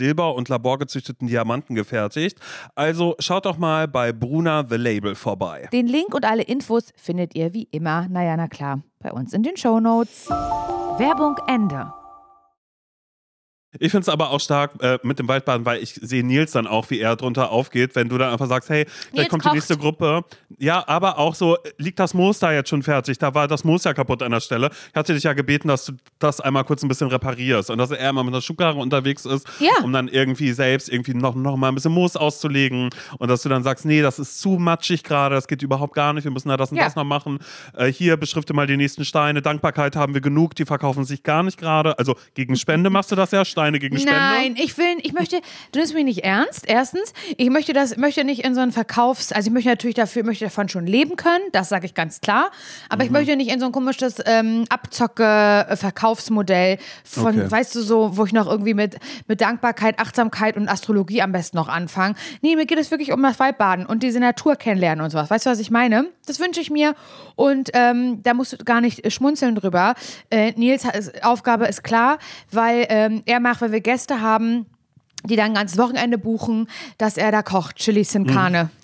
Silber und laborgezüchteten Diamanten gefertigt. Also schaut doch mal bei Bruna The Label vorbei. Den Link und alle Infos findet ihr wie immer, naja, na klar, bei uns in den Shownotes. Werbung Ende. Ich finde es aber auch stark äh, mit dem Waldbaden, weil ich sehe Nils dann auch, wie er drunter aufgeht, wenn du dann einfach sagst, hey, Nils kommt kocht. die nächste Gruppe. Ja, aber auch so, liegt das Moos da jetzt schon fertig? Da war das Moos ja kaputt an der Stelle. Ich hatte dich ja gebeten, dass du das einmal kurz ein bisschen reparierst und dass er immer mit einer Schubkarre unterwegs ist, Ja. um dann irgendwie selbst irgendwie noch, noch mal ein bisschen Moos auszulegen und dass du dann sagst, nee, das ist zu matschig gerade, das geht überhaupt gar nicht, wir müssen da das und Ja. das noch machen. Äh, hier beschrifte mal die nächsten Steine. Dankbarkeit haben wir genug, die verkaufen sich gar nicht gerade. Also gegen Spende machst du das ja, Steine gegen Spende. Nein, ich will, ich möchte, du nimmst mich nicht ernst, erstens. Ich möchte das, möchte nicht in so einen Verkaufs, also ich möchte natürlich dafür, möchte davon schon leben können, das sage ich ganz klar. Aber Mhm. ich möchte nicht in so ein komisches ähm, Abzocke-Verkaufsmodell von, Okay. weißt du, so, wo ich noch irgendwie mit, mit Dankbarkeit, Achtsamkeit und Astrologie am besten noch anfange. Nee, mir geht es wirklich um das Waldbaden und diese Natur kennenlernen und sowas. Weißt du, was ich meine? Das wünsche ich mir und ähm, da musst du gar nicht schmunzeln drüber. Äh, Nils Aufgabe ist klar, weil ähm, er macht, wenn wir Gäste haben, die dann ganzes Wochenende buchen, dass er da kocht, Chili Sin Carne.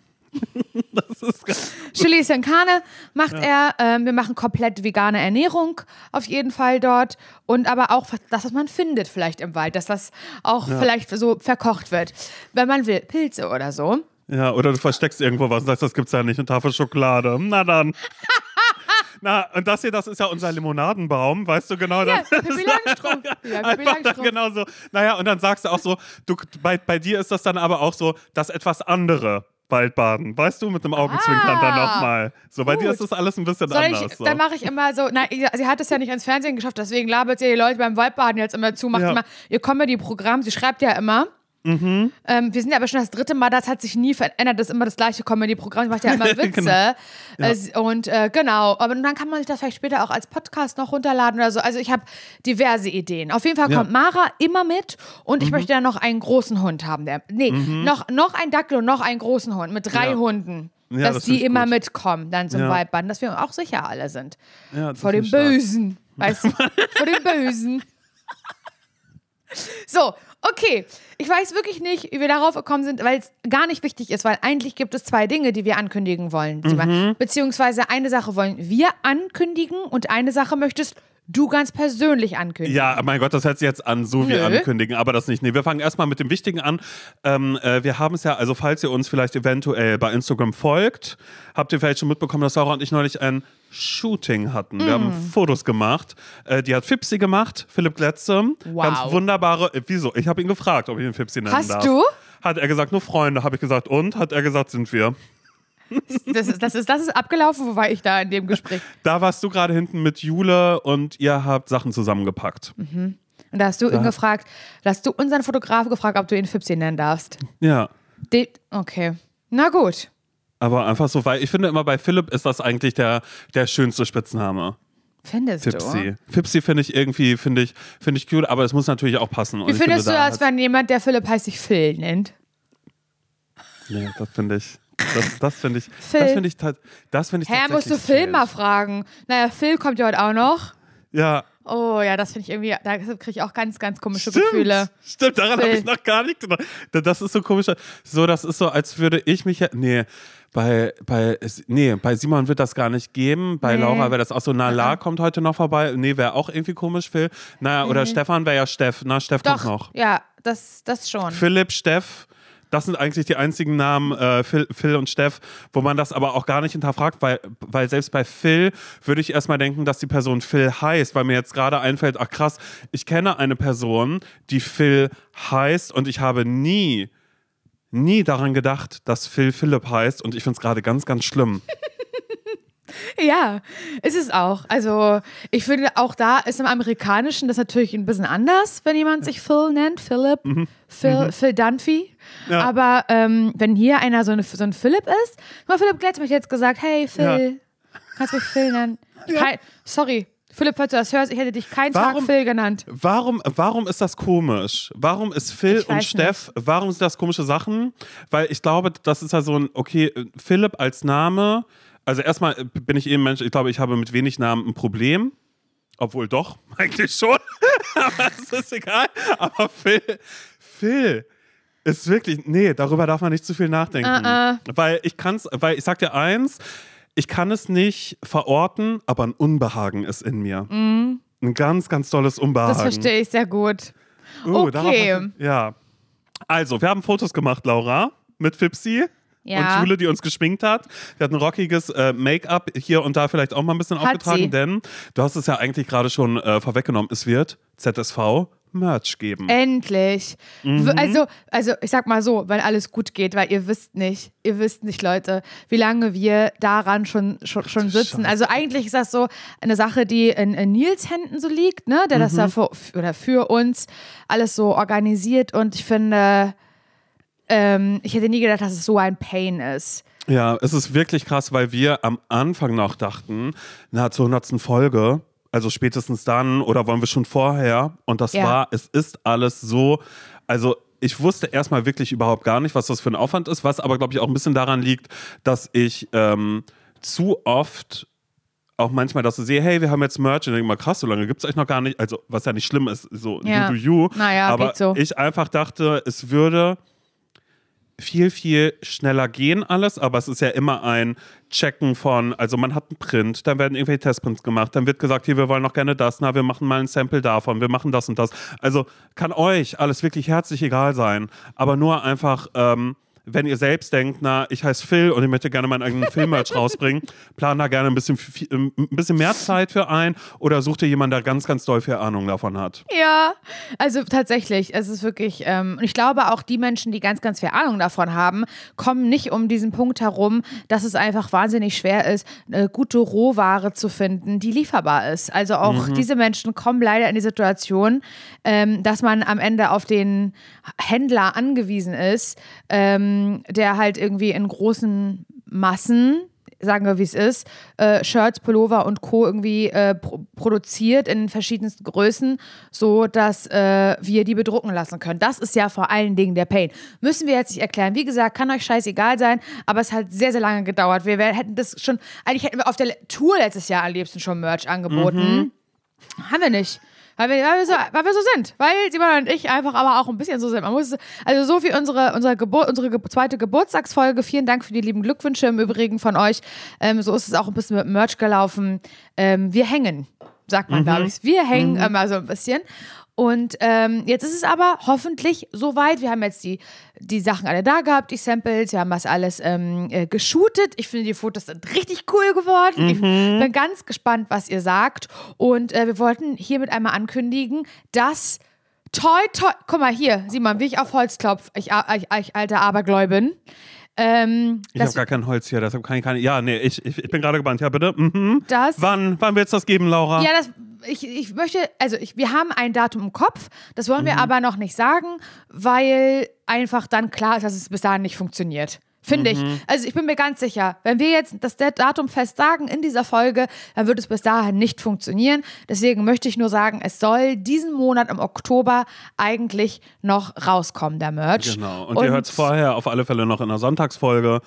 Das ist ganz Chili Sin Carne macht er. Ähm, wir machen komplett vegane Ernährung auf jeden Fall dort. Und aber auch das, was man findet vielleicht im Wald, dass das auch vielleicht so verkocht wird. Wenn man will, Pilze oder so. Ja, oder du versteckst irgendwo was und sagst, das gibt's ja nicht, eine Tafel Schokolade. Na dann. Na, und das hier, das ist ja unser Limonadenbaum, weißt du genau? Ja, das Pippi ist Langstrumpf. Ja, Pippi dann Langstrumpf. genau so. Naja, und dann sagst du auch so, du, bei, bei dir ist das dann aber auch so, das etwas andere Waldbaden, weißt du, mit dem Augenzwinkern dann Ah, nochmal. So, bei dir ist das alles ein bisschen Soll anders. ich, so. dann mache ich immer so, na, sie hat es ja nicht ans Fernsehen geschafft, deswegen labert sie die Leute beim Waldbaden jetzt immer zu, macht Ja. immer ihr Comedy-Programm, sie schreibt ja immer. Mhm. Ähm, wir sind ja aber schon das dritte Mal, das hat sich nie verändert, das ist immer das gleiche Comedy-Programm, sie macht ja immer Witze. Genau. Äh, sie- Und äh, genau, aber dann kann man sich das vielleicht später auch als Podcast noch runterladen oder so. Also ich habe diverse Ideen. Auf jeden Fall Ja. kommt Mara immer mit und Mhm. ich möchte dann noch einen großen Hund haben. Der, nee, noch, noch einen Dackel und noch einen großen Hund mit drei Ja. Hunden. Ja, dass das die ich immer gut. mitkommen, dann zum Ja. Waldbaden, dass wir auch sicher alle sind. Ja, Vor dem ich stark. Bösen. Weißt du? Vor dem Bösen. So, okay. Ich weiß wirklich nicht, wie wir darauf gekommen sind, weil es gar nicht wichtig ist, weil eigentlich gibt es zwei Dinge, die wir ankündigen wollen. Mhm. Beziehungsweise eine Sache wollen wir ankündigen und eine Sache möchtest du ganz persönlich ankündigen. Ja, mein Gott, das hört sich jetzt an, so wie Nö. ankündigen, aber das nicht. Nee, wir fangen erstmal mit dem Wichtigen an. Ähm, äh, wir haben es ja, also falls ihr uns vielleicht eventuell bei Instagram folgt, habt ihr vielleicht schon mitbekommen, dass Sarah und ich neulich ein Shooting hatten. Wir Mm. haben Fotos gemacht. Äh, die hat Fipsi gemacht, Philipp Gletze. Wow. Ganz wunderbare, äh, wieso? Ich habe ihn gefragt, ob ich ihn Fipsi nennen Hast darf. du? Hat er gesagt, nur Freunde. Habe ich gesagt, und? Hat er gesagt, sind wir. Das, ist, das, ist, das ist abgelaufen, wo war ich da in dem Gespräch? Da warst du gerade hinten mit Jule und ihr habt Sachen zusammengepackt. Und da hast du ihn gefragt, da hast du unseren Fotografen gefragt, ob du ihn Fipsi nennen darfst. Ja. De okay. Na gut. Aber einfach so, weil ich finde immer bei Philipp ist das eigentlich der, der schönste Spitzname. Findest Fipsi. du? Fipsi finde ich irgendwie, finde ich, finde ich cute, aber es muss natürlich auch passen. Und Wie findest du finde, da das, wenn jemand, der Philipp heißt, sich Phil nennt? Nee, das finde ich. Das, das finde ich. Phil. Das finde ich, das finde ich Hä, musst du Phil mal fragen. Naja, Phil kommt ja heute auch noch. Ja. Oh ja, das finde ich irgendwie, da kriege ich auch ganz, ganz komische Stimmt, Gefühle. stimmt, daran habe ich noch gar nicht gedacht. Das ist so komisch. So, das ist so, als würde ich mich ja. Nee, bei, bei, nee, bei Simon wird das gar nicht geben. Bei Nee. Laura wäre das auch so, Nala kommt heute noch vorbei. Nee, wäre auch irgendwie komisch, Phil. Naja, oder Stefan wäre ja Steff. Na, Steff Doch, kommt noch. ja, das, das schon. Philipp, Steff, das sind eigentlich die einzigen Namen, äh, Phil, Phil und Steff, wo man das aber auch gar nicht hinterfragt, weil, weil selbst bei Phil würde ich erstmal denken, dass die Person Phil heißt, weil mir jetzt gerade einfällt, ach krass, ich kenne eine Person, die Phil heißt und ich habe nie, nie daran gedacht, dass Phil Philipp heißt und ich finde es gerade ganz, ganz schlimm. Ja, ist es auch. Also, ich finde, auch da ist im Amerikanischen das natürlich ein bisschen anders, wenn jemand sich Phil nennt, Philip, Phil, Phil Dunphy. Mhm. Ja. Aber ähm, wenn hier einer so, eine, so ein Philipp ist, mal Philipp Gletz mich jetzt gesagt, hey Phil, kannst du mich Phil nennen? Kein, sorry, Philipp, falls du das hörst, ich hätte dich keinen Tag Warum- Phil genannt. Warum, warum ist das komisch? Warum ist Phil und Steff, warum sind das komische Sachen? Weil ich glaube, das ist ja so ein, okay, Philipp als Name, also erstmal bin ich eben Mensch, ich glaube, ich habe mit wenig Namen ein Problem. Obwohl doch, eigentlich schon. Aber es ist egal. Aber Phil, Phil ist wirklich, nee, darüber darf man nicht zu viel nachdenken. Uh-uh. Weil ich kann's, weil ich sag dir eins, ich kann es nicht verorten, aber ein Unbehagen ist in mir. Ein ganz, ganz tolles Unbehagen. Das verstehe ich sehr gut. Uh, darauf Okay. hat- ja. Also, wir haben Fotos gemacht, Laura, mit Fipsi. Ja. Und Jule, die uns geschminkt hat. Wir hatten ein rockiges äh, Make-up hier und da vielleicht auch mal ein bisschen Hat aufgetragen, sie. denn du hast es ja eigentlich gerade schon äh, vorweggenommen. Es wird ZSV Merch geben. Endlich. Mhm. Also, also ich sag mal so, wenn alles gut geht, weil ihr wisst nicht, ihr wisst nicht, Leute, wie lange wir daran schon, schon, schon sitzen. Scheiße. Also eigentlich ist das so eine Sache, die in, in Nils Händen so liegt, ne? Der das Mhm. da für, oder für uns alles so organisiert und ich finde, ähm, ich hätte nie gedacht, dass es so ein Pain ist. Ja, es ist wirklich krass, weil wir am Anfang noch dachten, na, zur 100. Folge, also spätestens dann oder wollen wir schon vorher? Und das Ja. war, es ist alles so, also ich wusste erstmal wirklich überhaupt gar nicht, was das für ein Aufwand ist, was aber, glaube ich, auch ein bisschen daran liegt, dass ich ähm, zu oft auch manchmal, dass du siehst, hey, wir haben jetzt Merch und denke mal, krass, so lange gibt es euch noch gar nicht. Also, was ja nicht schlimm ist, so Ja. you do you. Naja, Aber geht so. ich einfach dachte, es würde viel, viel schneller gehen alles, aber es ist ja immer ein Checken von, also man hat einen Print, dann werden irgendwelche Testprints gemacht, dann wird gesagt, hier, wir wollen noch gerne das, na, wir machen mal ein Sample davon, wir machen das und das. Also kann euch alles wirklich herzlich egal sein, aber nur einfach, ähm, wenn ihr selbst denkt, na, ich heiße Phil und ich möchte gerne meinen eigenen Filmmerch rausbringen, plan da gerne ein bisschen, viel- ein bisschen mehr Zeit für ein oder sucht ihr jemanden, der ganz, ganz doll viel Ahnung davon hat. Ja, also tatsächlich, es ist wirklich, ähm, und ich glaube auch die Menschen, die ganz, ganz viel Ahnung davon haben, kommen nicht um diesen Punkt herum, dass es einfach wahnsinnig schwer ist, eine gute Rohware zu finden, die lieferbar ist. Also auch diese Menschen kommen leider in die Situation, ähm, dass man am Ende auf den Händler angewiesen ist, ähm, der halt irgendwie in großen Massen sagen wir, wie es ist, äh, Shirts, Pullover und Co. irgendwie äh, pro produziert in verschiedensten Größen, so dass äh, wir die bedrucken lassen können. Das ist ja vor allen Dingen der Pain. Müssen wir jetzt nicht erklären. Wie gesagt, kann euch scheißegal sein, aber es hat sehr, sehr lange gedauert. Wir hätten das schon, eigentlich hätten wir auf der Tour letztes Jahr am liebsten schon Merch angeboten. Haben wir nicht. Weil wir, weil, wir so, weil wir so sind. Weil Simon und ich einfach aber auch ein bisschen so sind. Man muss, also so wie unsere, unsere, Gebur unsere ge zweite Geburtstagsfolge. Vielen Dank für die lieben Glückwünsche im Übrigen von euch. Ähm, so ist es auch ein bisschen mit Merch gelaufen. Ähm, wir hängen, sagt man, glaube ich. Wir hängen immer so ein bisschen. Und ähm, jetzt ist es aber hoffentlich soweit. Wir haben jetzt die, die Sachen alle da gehabt, die Samples, wir haben das alles ähm, äh, geshootet. Ich finde, die Fotos sind richtig cool geworden. Ich bin ganz gespannt, was ihr sagt. Und äh, wir wollten hiermit einmal ankündigen, dass toi, toi, guck mal hier, sieh mal, wie ich auf Holz klopf, ich, ich, ich alte Abergläubin. Ähm, Ich habe gar kein Holz hier, deshalb kann ich keine. Ja, nee, ich, ich, ich bin gerade gebannt. Ja, bitte. Mhm. das, Wann, wann wird es das geben, Laura? Ja, das, ich, ich möchte, also ich, wir haben ein Datum im Kopf, das wollen Mhm. wir aber noch nicht sagen, weil einfach dann klar ist, dass es bis dahin nicht funktioniert. Finde Mhm. ich. Also ich bin mir ganz sicher, wenn wir jetzt das Datum fest sagen in dieser Folge, dann wird es bis dahin nicht funktionieren. Deswegen möchte ich nur sagen, es soll diesen Monat im Oktober eigentlich noch rauskommen, der Merch. Genau. Und, ihr hört es vorher auf alle Fälle noch in der Sonntagsfolge.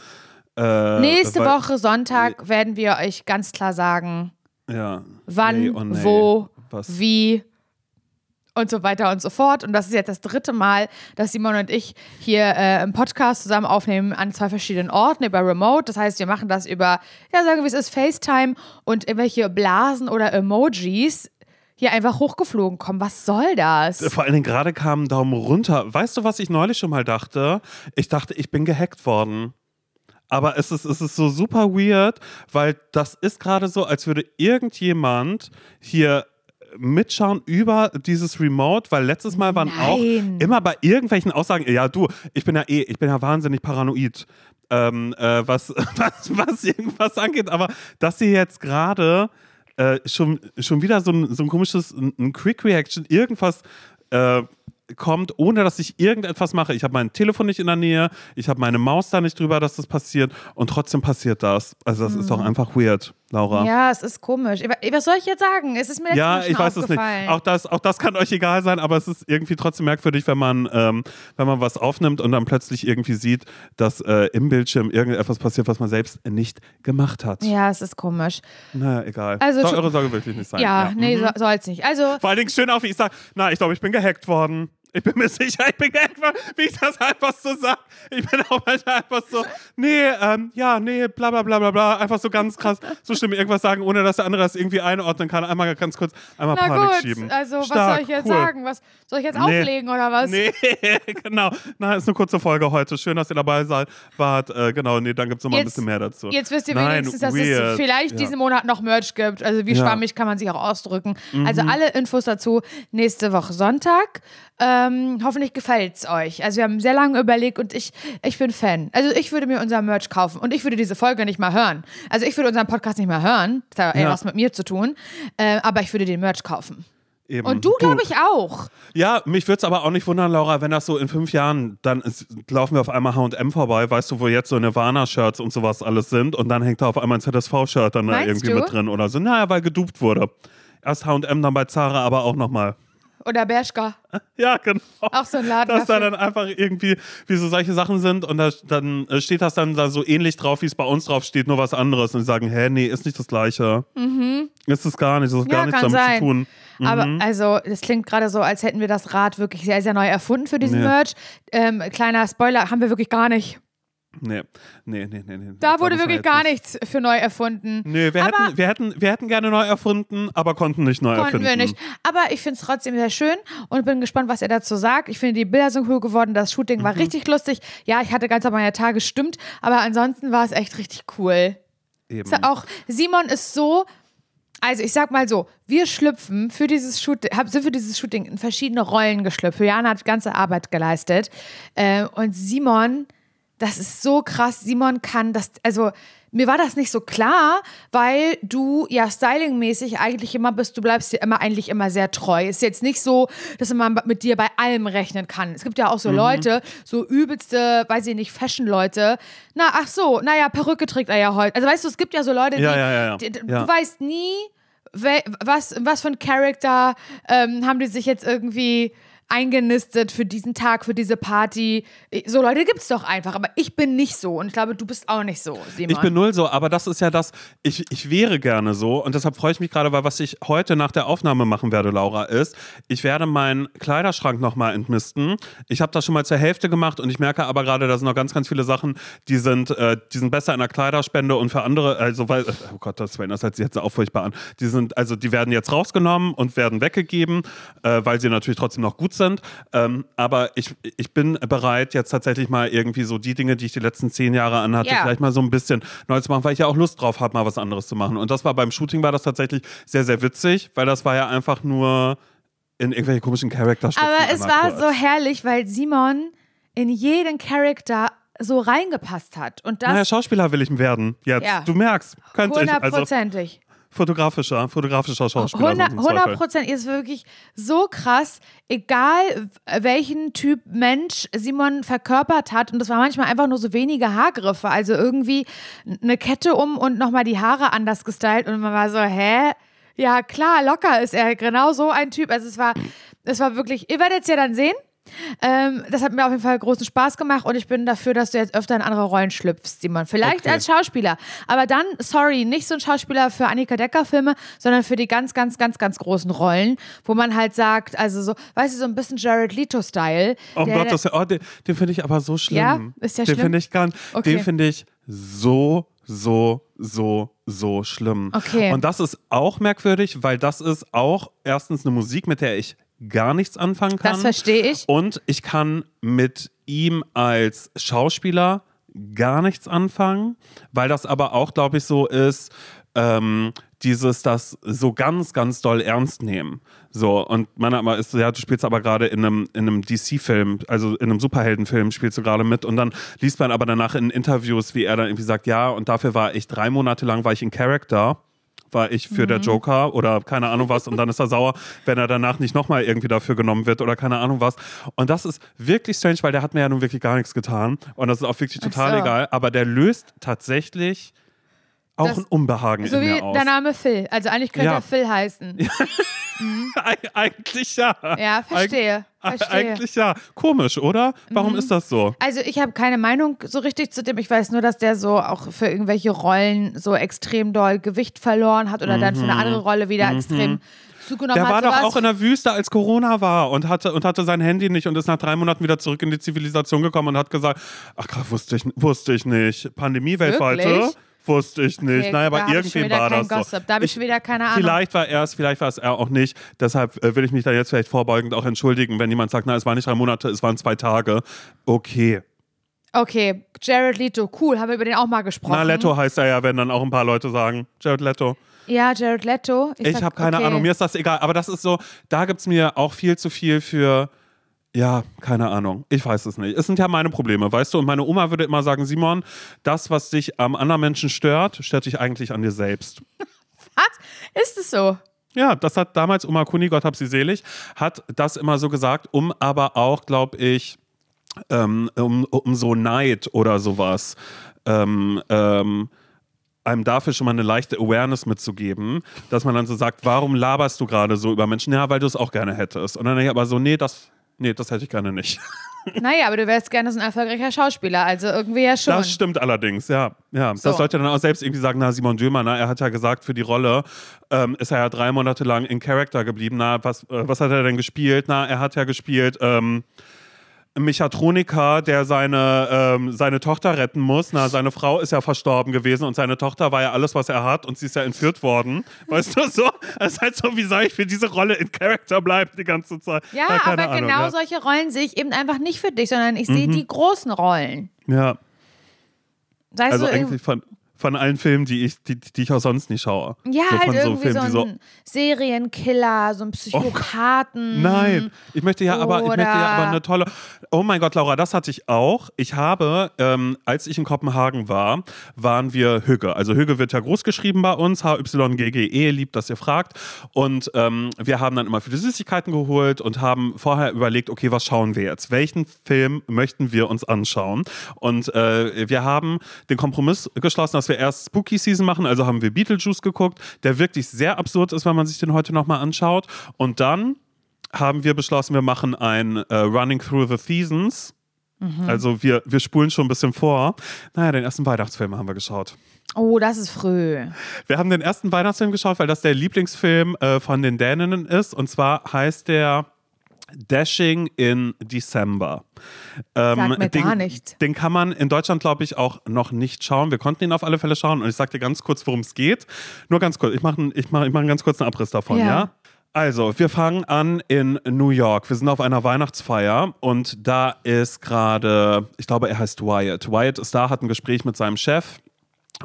Äh, Nächste Woche Sonntag werden wir euch ganz klar sagen, Ja. wann, Nee und nee. wo, Was? wie und so weiter und so fort. Und das ist jetzt das dritte Mal, dass Simon und ich hier äh, im Podcast zusammen aufnehmen an zwei verschiedenen Orten über Remote. Das heißt, wir machen das über, ja, sagen wir es ist, FaceTime und irgendwelche Blasen oder Emojis hier einfach hochgeflogen kommen. Was soll das? Vor allen Dingen gerade kam ein Daumen runter. Weißt du, was ich neulich schon mal dachte? Ich dachte, ich bin gehackt worden. Aber es ist, es ist so super weird, weil das ist gerade so, als würde irgendjemand hier mitschauen über dieses Remote, weil letztes Mal waren auch Nein. immer bei irgendwelchen Aussagen, ja du, ich bin ja eh, ich bin ja wahnsinnig paranoid, ähm, äh, was, was, was irgendwas angeht, aber dass sie jetzt gerade äh, schon, schon wieder so ein, so ein komisches, ein, ein Quick Reaction, irgendwas äh, kommt, ohne dass ich irgendetwas mache. Ich habe mein Telefon nicht in der Nähe, ich habe meine Maus da nicht drüber, dass das passiert und trotzdem passiert das. Also das ist doch einfach weird, Laura. Mhm. Ja, es ist komisch. Was soll ich jetzt sagen? Es ist mir Ja, ich weiß es nicht. Auch das, auch das kann euch egal sein, aber es ist irgendwie trotzdem merkwürdig, wenn man, ähm, wenn man was aufnimmt und dann plötzlich irgendwie sieht, dass äh, im Bildschirm irgendetwas passiert, was man selbst nicht gemacht hat. ja, es ist komisch. Naja, egal. Also Soll eure Sorge wirklich nicht sein. Ja, nee, Mhm. so, soll's nicht. Also, Vor allen Dingen schön auch, wie ich sage, na, ich glaube, ich bin gehackt worden. Ich bin mir sicher, ich bin worden, wie ich das einfach so sage. Ich bin auch manchmal einfach so, nee, ähm, ja, nee, bla bla bla bla bla. Einfach so ganz krass, so schlimm irgendwas sagen, ohne dass der andere das irgendwie einordnen kann. Einmal ganz kurz, einmal na Panik gut. schieben. Also, was Stark, soll ich jetzt cool. sagen? Was soll ich jetzt Nee. auflegen oder was? Nee, genau. Na, ist eine kurze Folge heute. Schön, dass ihr dabei seid. Wart, äh, genau, nee, dann gibt es noch mal ein bisschen mehr dazu. Jetzt wisst ihr Nein, wenigstens, dass weird. es vielleicht Ja. diesen Monat noch Merch gibt. Also wie Ja. Mhm. schwammig kann man sich auch ausdrücken. Also alle Infos dazu nächste Woche Sonntag. Ähm, hoffentlich gefällt es euch. Also wir haben sehr lange überlegt und ich, ich bin Fan. Also ich würde mir unser Merch kaufen und ich würde diese Folge nicht mal hören. Also ich würde unseren Podcast nicht mehr hören. Das hat Ja. was mit mir zu tun. Äh, aber ich würde den Merch kaufen. Eben. Und du, glaube ich, auch. Ja, mich würde es aber auch nicht wundern, Laura, wenn das so in fünf Jahren, dann ist, laufen wir auf einmal H&M vorbei, weißt du, wo jetzt so Nirvana-Shirts und sowas alles sind und dann hängt da auf einmal ein ZSV-Shirt dann da Meinst irgendwie du? mit drin oder so. Naja, weil gedupt wurde. Erst H&M, dann bei Zara, aber auch nochmal. Oder Bershka. Ja, genau. Auch so ein Laden Dass da dafür. dann einfach irgendwie, wie so solche Sachen sind und da, dann äh, steht das dann da so ähnlich drauf, wie es bei uns drauf steht, nur was anderes. Und die sagen, hä, nee, ist nicht das Gleiche. Ist es gar nicht, das hat Mhm. Ja, gar nichts damit sein. zu tun. Aber also, das klingt gerade so, als hätten wir das Rad wirklich sehr, sehr neu erfunden für diesen Nee. Merch. Ähm, kleiner Spoiler, haben wir wirklich gar nicht. Nee, nee, nee, nee. nee. Da wurde wirklich gar nicht. nichts für neu erfunden. Nee, wir Aber- hätten, wir, hätten, wir hätten gerne neu erfunden, aber konnten nicht neu Konnten erfinden. wir nicht. Aber ich finde es trotzdem sehr schön und bin gespannt, was er dazu sagt. Ich finde, die Bilder sind cool geworden. Das Shooting Mhm. war richtig lustig. Ja, ich hatte ganz auf meine Tage stimmt, aber ansonsten war es echt richtig cool. Eben. Auch Simon ist so. Also ich sag mal so, wir schlüpfen für dieses Shooting, sind für dieses Shooting in verschiedene Rollen geschlüpft. Juliana hat ganze Arbeit geleistet. Äh, und Simon, das ist so krass. Simon kann das, also mir war das nicht so klar, weil du ja stylingmäßig eigentlich immer bist, du bleibst dir immer eigentlich immer sehr treu. Ist jetzt nicht so, dass man mit dir bei allem rechnen kann. Es gibt ja auch so Leute, so übelste, weiß ich nicht, Fashion-Leute. Na, ach so, naja, Perücke trägt er ja heute. Also weißt du, es gibt ja so Leute, die, Ja, ja, ja, die du weißt nie, was, was für ein Charakter ähm, haben die sich jetzt irgendwie eingenistet für diesen Tag, für diese Party. So Leute gibt es doch einfach, aber ich bin nicht so und ich glaube, du bist auch nicht so, Simon. Ich bin null so, aber das ist ja das, ich, ich wäre gerne so und deshalb freue ich mich gerade, weil was ich heute nach der Aufnahme machen werde, Laura, ist, ich werde meinen Kleiderschrank nochmal entmisten. Ich habe das schon mal zur Hälfte gemacht und ich merke aber gerade, da sind noch ganz, ganz viele Sachen, die sind, äh, die sind besser in der Kleiderspende und für andere, also weil, oh Gott, das hört sich jetzt auch furchtbar an. Die sind, also die werden jetzt rausgenommen und werden weggegeben, äh, weil sie natürlich trotzdem noch gut sind. Ähm, aber ich, ich bin bereit, jetzt tatsächlich mal irgendwie so die Dinge, die ich die letzten zehn Jahre anhatte, Ja. vielleicht mal so ein bisschen neu zu machen, weil ich ja auch Lust drauf habe, mal was anderes zu machen. Und das war beim Shooting war das tatsächlich sehr, sehr witzig, weil das war ja einfach nur in irgendwelche komischen Charakter aber es war so herrlich, weil Simon in jeden Charakter so reingepasst hat und Naja, das Schauspieler will ich werden jetzt. Ja. Du merkst. Also hundertprozentig. Fotografischer, fotografischer Schauspieler. so im 100 Zweifel. Prozent ist wirklich so krass, egal welchen Typ Mensch Simon verkörpert hat. Und das war manchmal einfach nur so wenige Haargriffe. Also irgendwie eine Kette um und nochmal die Haare anders gestylt. Und man war so, hä? Ja, klar, locker ist er genau so ein Typ. Also es war, es war wirklich, ihr werdet es ja dann sehen. Ähm, das hat mir auf jeden Fall großen Spaß gemacht und ich bin dafür, dass du jetzt öfter in andere Rollen schlüpfst, Simon. Vielleicht Okay. als Schauspieler. Aber dann, sorry, nicht so ein Schauspieler für Annika Decker-Filme, sondern für die ganz, ganz, ganz, ganz großen Rollen, wo man halt sagt, also so, weißt du, so ein bisschen Jared Leto-Style. Oh der- Gott, das, oh, den, den finde ich aber so schlimm. Ja? Ist den schlimm? finde ich ganz, Okay. den finde ich so, so, so, so schlimm. Okay. Und das ist auch merkwürdig, weil das ist auch erstens eine Musik, mit der ich gar nichts anfangen kann. Das verstehe ich. Und ich kann mit ihm als Schauspieler gar nichts anfangen, weil das aber auch, glaube ich, so ist, ähm, dieses, das so ganz, ganz doll ernst nehmen. So, und man hat mal ist, ja, du spielst aber gerade in einem, in einem DC-Film, also in einem Superheldenfilm spielst du gerade mit und dann liest man aber danach in Interviews, wie er dann irgendwie sagt, ja, und dafür war ich drei Monate lang, war ich in Character war ich für Mhm. der Joker oder keine Ahnung was und dann ist er sauer, wenn er danach nicht nochmal irgendwie dafür genommen wird oder keine Ahnung was. Und das ist wirklich strange, weil der hat mir ja nun wirklich gar nichts getan und das ist auch wirklich total so. egal, aber der löst tatsächlich auch Das- ein Unbehagen So in wie mir aus. der Name Phil. Also eigentlich könnte Ja. er Phil heißen. Eig eigentlich ja. Ja, verstehe. Eig verstehe. Eigentlich ja. Komisch, oder? Warum ist das so? Also ich habe keine Meinung so richtig zu dem. Ich weiß nur, dass der so auch für irgendwelche Rollen so extrem doll Gewicht verloren hat oder dann für eine andere Rolle wieder extrem zugenommen Mhm. Der war hat. doch auch in der Wüste, als Corona war und hatte, und hatte sein Handy nicht und ist nach drei Monaten wieder zurück in die Zivilisation gekommen und hat gesagt, ach krass, wusste ich, wusste ich nicht. Pandemie weltweite? Wirklich? Wusste ich nicht. Okay, naja, da aber ich irgendwie war das so. Da hab ich schon wieder keine Ahnung. Vielleicht war er es, vielleicht war es er auch nicht. Deshalb äh, will ich mich da jetzt vielleicht vorbeugend auch entschuldigen, wenn jemand sagt, na, es waren nicht drei Monate, es waren zwei Tage. Okay. Okay, Jared Leto, cool, haben wir über den auch mal gesprochen. Na, Leto heißt er ja, wenn dann auch ein paar Leute sagen. Jared Leto. Ja, Jared Leto. Ich sag, habe keine okay. Ahnung, mir ist das egal. Aber das ist so, da gibt es mir auch viel zu viel für, ja, keine Ahnung. Ich weiß es nicht. Es sind ja meine Probleme, weißt du? Und meine Oma würde immer sagen, Simon, das, was dich am anderen Menschen stört, stört dich eigentlich an dir selbst. Was? Ist es so? Ja, das hat damals Oma Kuni, Gott hab sie selig, hat das immer so gesagt, um aber auch, glaube ich, ähm, um, um so Neid oder sowas ähm, ähm, einem dafür schon mal eine leichte Awareness mitzugeben, dass man dann so sagt, warum laberst du gerade so über Menschen? Ja, weil du es auch gerne hättest. Und dann denke ich aber so, nee, das, nee, das hätte ich gerne nicht. Naja, aber du wärst gerne so ein erfolgreicher Schauspieler, also irgendwie ja schon. Das stimmt allerdings, ja. ja. So. Das sollte dann auch selbst irgendwie sagen, na, Simon Dömer, na, er hat ja gesagt, für die Rolle ähm, ist er ja drei Monate lang in Character geblieben. Na, was, äh, was hat er denn gespielt? Na, er hat ja gespielt, ähm, Mechatroniker, der seine, ähm, seine Tochter retten muss. Na, seine Frau ist ja verstorben gewesen und seine Tochter war ja alles, was er hat und sie ist ja entführt worden. Weißt du so? Das ist halt so, wie soll ich für diese Rolle in Character bleiben die ganze Zeit? ja, keine aber Ahnung, genau ja. solche Rollen sehe ich eben einfach nicht für dich, sondern ich sehe Mhm. die großen Rollen. Ja, Sei also so eigentlich von, von allen Filmen, die ich, die, die ich auch sonst nicht schaue. ja, so halt irgendwie so, Filmen, ein Serienkiller, so ein Psychopathen. Nein, ich möchte ja aber, ich möchte ja aber eine tolle. Oh mein Gott, Laura, das hatte ich auch. Ich habe, ähm, als ich in Kopenhagen war, waren wir Hügge. Also Hügge wird ja groß geschrieben bei uns, H-Y-G-G-E, liebt, dass ihr fragt. Und ähm, wir haben dann immer viele Süßigkeiten geholt und haben vorher überlegt, okay, was schauen wir jetzt? Welchen Film möchten wir uns anschauen? Und äh, wir haben den Kompromiss geschlossen, dass wir erst Spooky Season machen, also haben wir Beetlejuice geguckt, der wirklich sehr absurd ist, wenn man sich den heute nochmal anschaut. Und dann haben wir beschlossen, wir machen ein äh, Running Through the Seasons. Also wir, wir spulen schon ein bisschen vor. Naja, den ersten Weihnachtsfilm haben wir geschaut. Oh, das ist früh. Wir haben den ersten Weihnachtsfilm geschaut, weil das der Lieblingsfilm äh, von den Däninnen ist. Und zwar heißt der Dashing in December. Ähm, Sagt mir den, gar nichts. Den kann man in Deutschland, glaube ich, auch noch nicht schauen. Wir konnten ihn auf alle Fälle schauen. Und ich sage dir ganz kurz, worum es geht. Nur ganz kurz. Ich mache ich mach, ich mach einen ganz kurzen Abriss davon, Ja. ja? Also, wir fangen an in New York. Wir sind auf einer Weihnachtsfeier und da ist gerade, ich glaube, er heißt Wyatt. Wyatt ist da, hat ein Gespräch mit seinem Chef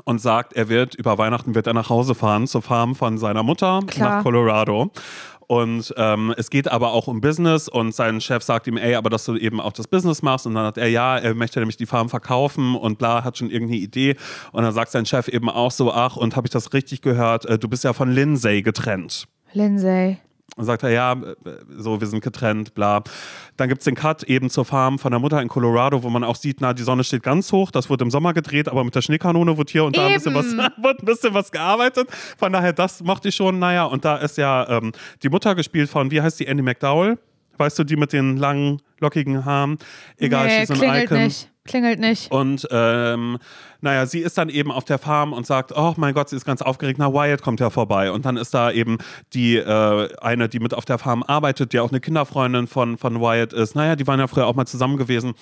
und sagt, er wird über Weihnachten wird er nach Hause fahren zur Farm von seiner Mutter Klar. nach Colorado. Und ähm, es geht aber auch um Business und sein Chef sagt ihm, ey, aber dass du eben auch das Business machst. Und dann hat er, ja, er möchte nämlich die Farm verkaufen und bla, hat schon irgendeine Idee. Und dann sagt sein Chef eben auch so, ach, und habe ich das richtig gehört, äh, du bist ja von Lindsay getrennt. Lindsay. Und sagt er, ja, äh, so, wir sind getrennt, bla. Dann gibt es den Cut eben zur Farm von der Mutter in Colorado, wo man auch sieht, na, die Sonne steht ganz hoch, das wurde im Sommer gedreht, aber mit der Schneekanone wurde hier und da ein bisschen, was, wurde ein bisschen was gearbeitet. Von daher, das mochte ich schon, naja, und da ist ja ähm, die Mutter gespielt von, wie heißt die, Andy McDowell? Weißt du, die mit den langen, lockigen Haaren? Egal, nee, she's an klingelt Icon. nicht. Klingelt nicht. Und ähm, naja, sie ist dann eben auf der Farm und sagt, oh mein Gott, sie ist ganz aufgeregt, na Wyatt kommt ja vorbei. Und dann ist da eben die äh, eine, die mit auf der Farm arbeitet, die auch eine Kinderfreundin von, von Wyatt ist. Naja, die waren ja früher auch mal zusammen gewesen.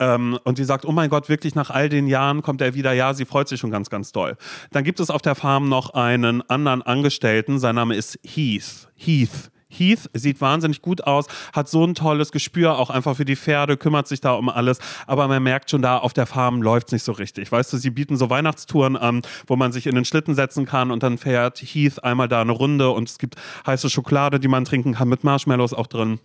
Ähm, und die sagt, oh mein Gott, wirklich nach all den Jahren kommt er wieder. Ja, sie freut sich schon ganz, ganz doll. Dann gibt es auf der Farm noch einen anderen Angestellten, sein Name ist Heath. Heath. Heath sieht wahnsinnig gut aus, hat so ein tolles Gespür auch einfach für die Pferde, kümmert sich da um alles, aber man merkt schon da, auf der Farm läuft es nicht so richtig. Weißt du, sie bieten so Weihnachtstouren an, wo man sich in den Schlitten setzen kann und dann fährt Heath einmal da eine Runde und es gibt heiße Schokolade, die man trinken kann mit Marshmallows auch drin.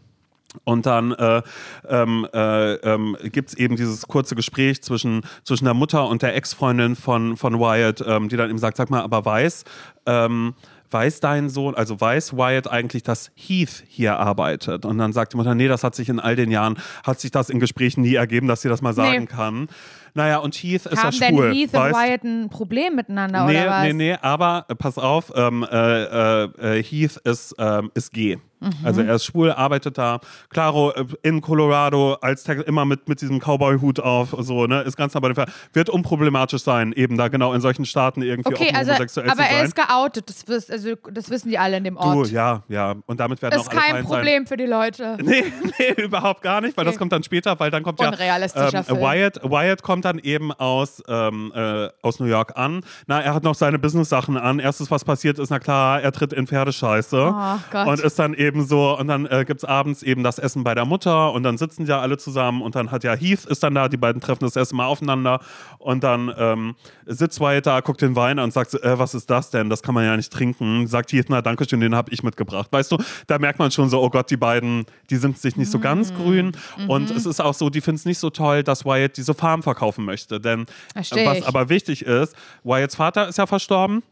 Und dann äh, ähm, äh, ähm, gibt es eben dieses kurze Gespräch zwischen, zwischen der Mutter und der Ex-Freundin von, von Wyatt, ähm, die dann eben sagt, sag mal, aber weiß, ähm, weiß dein Sohn, also weiß Wyatt eigentlich, dass Heath hier arbeitet? Und dann sagt die Mutter, nee, das hat sich in all den Jahren, hat sich das in Gesprächen nie ergeben, dass sie das mal sagen Nee. kann. Naja, und Heath ist Haben ja denn schwul. Heath und weißt? Wyatt ein Problem miteinander Nee, oder was? nee, nee, aber äh, pass auf, ähm, äh, äh, Heath ist, ähm, ist gay. Mhm. Also er ist schwul, arbeitet da. Claro, äh, in Colorado, als immer mit, mit diesem Cowboy-Hut auf, so, ne, ist ganz nah bei dem Fall. Wird unproblematisch sein, eben da genau in solchen Staaten irgendwie Okay, auch also, homosexuell aber sein. er ist geoutet, das, wiss, also, das wissen die alle in dem du, Ort. ja, ja. Und damit werden das auch ist alle kein fein sein. Problem für die Leute. Nee, nee, überhaupt gar nicht, weil das Okay. kommt dann später, weil dann kommt ja ähm, Film. Wyatt, Wyatt kommt dann eben aus, ähm, äh, aus New York an. Na, er hat noch seine Business-Sachen an. Erstes, was passiert ist, na klar, er tritt in Pferdescheiße. Oh Gott. Und ist dann eben so, und dann äh, gibt es abends eben das Essen bei der Mutter und dann sitzen ja alle zusammen und dann hat ja Heath ist dann da, die beiden treffen das erste Mal aufeinander und dann ähm, sitzt Wyatt da, guckt den Wein an und sagt, äh, was ist das denn? Das kann man ja nicht trinken. Sagt Heath, na danke schön, den habe ich mitgebracht. Weißt du, da merkt man schon so, oh Gott, die beiden, die sind sich nicht so ganz Mhm. grün und es ist auch so, die finden es nicht so toll, dass Wyatt diese Farm verkaufen möchte, denn Versteh was ich. aber wichtig ist, Wyatts Vater ist ja verstorben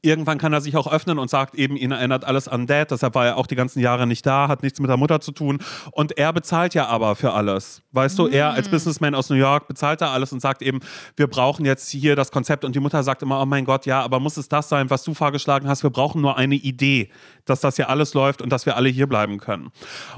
Irgendwann kann er sich auch öffnen und sagt eben, ihn erinnert alles an Dad, deshalb war er auch die ganzen Jahre nicht da, hat nichts mit der Mutter zu tun. Und er bezahlt ja aber für alles. Weißt du, er als Businessman aus New York bezahlt da alles und sagt eben, wir brauchen jetzt hier das Konzept. Und die Mutter sagt immer, oh mein Gott, ja, aber muss es das sein, was du vorgeschlagen hast? Wir brauchen nur eine Idee, dass das hier alles läuft und dass wir alle hier bleiben können.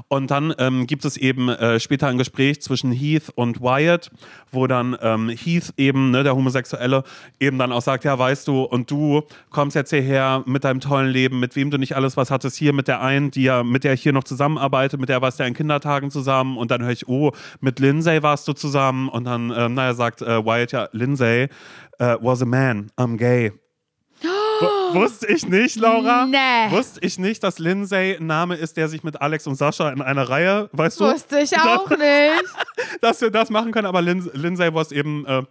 Und dann ähm, gibt es eben äh, später ein Gespräch zwischen Heath und Wyatt, wo dann ähm, Heath eben, ne, der Homosexuelle, eben dann auch sagt, ja, weißt du, und du kommst jetzt hierher mit deinem tollen Leben, mit wem du nicht alles was hattest, hier mit der einen, die ja, mit der ich hier noch zusammenarbeite, mit der warst du ja in Kindertagen zusammen und dann höre ich, oh, mit Lindsay warst du zusammen und dann, ähm, naja, sagt äh, Wyatt ja, Lindsay äh, was a man, I'm gay. W wusste ich nicht, Laura. Nee. Wusste ich nicht, dass Lindsay ein Name ist, der sich mit Alex und Sascha in einer Reihe, weißt du? Wusste ich auch nicht. dass wir das machen können, aber Lin Lindsay was eben. Äh,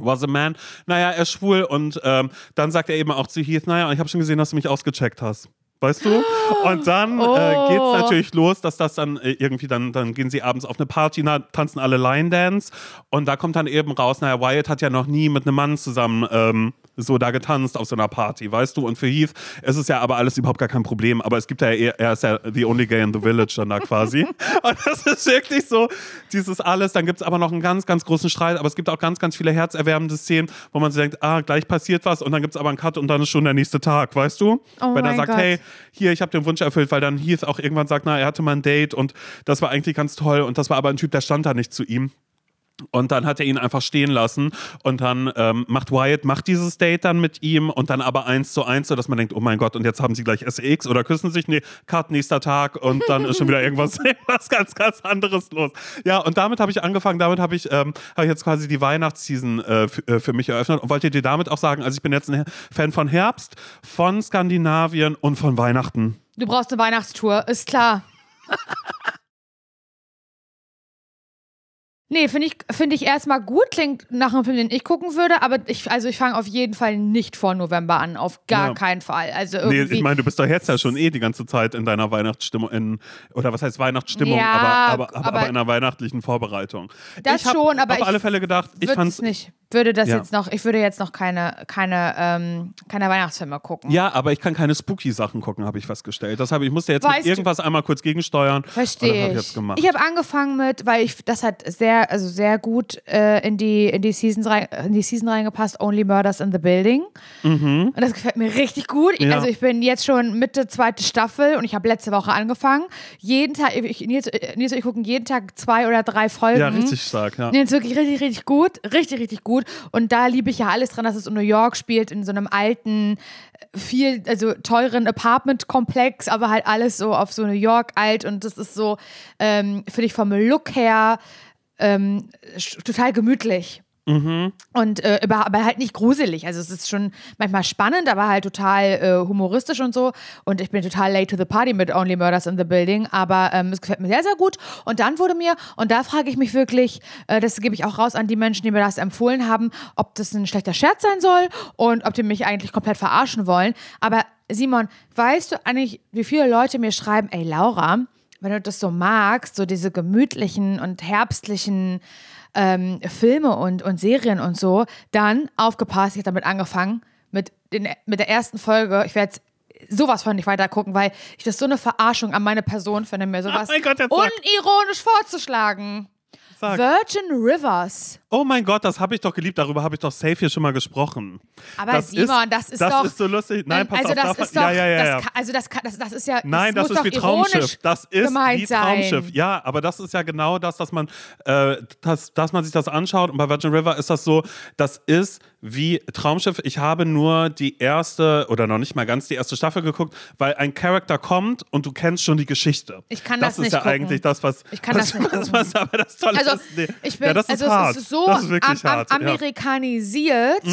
Was a man. Naja, er ist schwul und ähm, dann sagt er eben auch zu Heath, naja, ich habe schon gesehen, dass du mich ausgecheckt hast. Weißt du? Und dann Oh. äh, geht es natürlich los, dass das dann äh, irgendwie dann, dann gehen sie abends auf eine Party, na, tanzen alle Line Dance und da kommt dann eben raus, naja, Wyatt hat ja noch nie mit einem Mann zusammen ähm, so da getanzt auf so einer Party, weißt du? Und für Heath ist es ja aber alles überhaupt gar kein Problem, aber es gibt ja, eher- er ist ja the only gay in the village dann da quasi. und das ist wirklich so, dieses alles, dann gibt es aber noch einen ganz, ganz großen Streit, aber es gibt auch ganz, ganz viele herzerwärmende Szenen, wo man so denkt, ah, gleich passiert was und dann gibt es aber einen Cut und dann ist schon der nächste Tag, weißt du? Oh Wenn er sagt, Gott. hey, hier, ich habe den Wunsch erfüllt, weil dann Heath auch irgendwann sagt, na, er hatte mal ein Date und das war eigentlich ganz toll und das war aber ein Typ, der stand da nicht zu ihm. Und dann hat er ihn einfach stehen lassen und dann ähm, macht Wyatt, macht dieses Date dann mit ihm und dann aber eins zu eins, so dass man denkt, oh mein Gott, und jetzt haben sie gleich SX oder küssen sich, nee, Cut, nächster Tag und dann ist schon wieder irgendwas, irgendwas ganz, ganz anderes los. Ja, und damit habe ich angefangen, damit habe ich, ähm, hab ich jetzt quasi die Weihnachtsseason äh, äh, für mich eröffnet und wollte dir damit auch sagen, also ich bin jetzt ein Fan von Herbst, von Skandinavien und von Weihnachten. Du brauchst eine Weihnachtstour, ist klar. Nee, finde ich, find ich erstmal gut, klingt nach einem Film, den ich gucken würde, aber ich, also ich fange auf jeden Fall nicht vor November an, auf gar Ja. keinen Fall. Also Nee, irgendwie. ich meine, du bist doch jetzt ja schon eh die ganze Zeit in deiner Weihnachtsstimmung, in, oder was heißt Weihnachtsstimmung, Ja, aber, aber, aber, aber- in einer weihnachtlichen Vorbereitung. Das ich schon, aber auf ich alle Fälle gedacht, ich würde fand's es nicht. Würde das Ja. jetzt noch, ich würde jetzt noch keine, keine, ähm, keine Weihnachtsfilme gucken. Ja, aber ich kann keine spooky Sachen gucken, habe ich festgestellt. Das habe ich musste jetzt Weißt mit du- irgendwas einmal kurz gegensteuern. Verstehe ich. Ich habe angefangen mit, weil ich das hat sehr, also sehr gut äh, in die in die Seasons rein, in die Season reingepasst. Only Murders in the Building. Und das gefällt mir richtig gut. Mhm. Ja. Also ich bin jetzt schon Mitte zweite Staffel und ich habe letzte Woche angefangen. Jeden Tag, ich, Nils, äh, Nils und ich gucken jeden Tag zwei oder drei Folgen. ja, richtig stark, ja. Ist wirklich richtig, richtig gut. Richtig, richtig gut. Und da liebe ich ja alles dran, dass es in New York spielt, in so einem alten, viel, also teuren Apartment-Komplex, aber halt alles so auf so New York alt. Und das ist so, ähm, finde ich vom Look her ähm, total gemütlich. Und äh, aber aber halt nicht gruselig. Also es ist schon manchmal spannend, aber halt total äh, humoristisch und so. Und ich bin total late to the party mit Only Murders in the Building. Aber ähm, es gefällt mir sehr, sehr gut. Und dann wurde mir, und da frage ich mich wirklich, äh, das gebe ich auch raus an die Menschen, die mir das empfohlen haben, ob das ein schlechter Scherz sein soll und ob die mich eigentlich komplett verarschen wollen. Aber Simon, weißt du eigentlich, wie viele Leute mir schreiben, ey Laura, wenn du das so magst, so diese gemütlichen und herbstlichen ähm, Filme und, und Serien und so, dann aufgepasst, ich habe damit angefangen, mit, den, mit der ersten Folge, ich werde jetzt sowas von nicht weiter gucken, weil ich das so eine Verarschung an meine Person finde, mir sowas mein Gott, unironisch vorzuschlagen. Sag. Virgin Rivers. Oh mein Gott, das habe ich doch geliebt. Darüber habe ich doch safe hier schon mal gesprochen. Aber das Simon, das ist das doch- ist so lustig. Nein, pass also auf. das ist doch, ja, ja, ja, ja. Das, kann- also das, kann, das, das ist ja, Nein, das, ist wie Traumschiff. Das ist wie sein. Traumschiff. Ja, aber das ist ja genau das, dass man, äh, dass, dass man sich das anschaut. Und bei Virgin River ist das so, das ist wie Traumschiff. Ich habe nur die erste oder noch nicht mal ganz die erste Staffel geguckt, weil ein Charakter kommt und du kennst schon die Geschichte. Ich kann das das ist nicht ja gucken. eigentlich das, was. Ich kann was, das nicht was, was aber das Tolle Also ist. Nee. ich bin, ja, das ist also hart. es ist so das ist wirklich am, am, hart. ja. Mhm. amerikanisiert.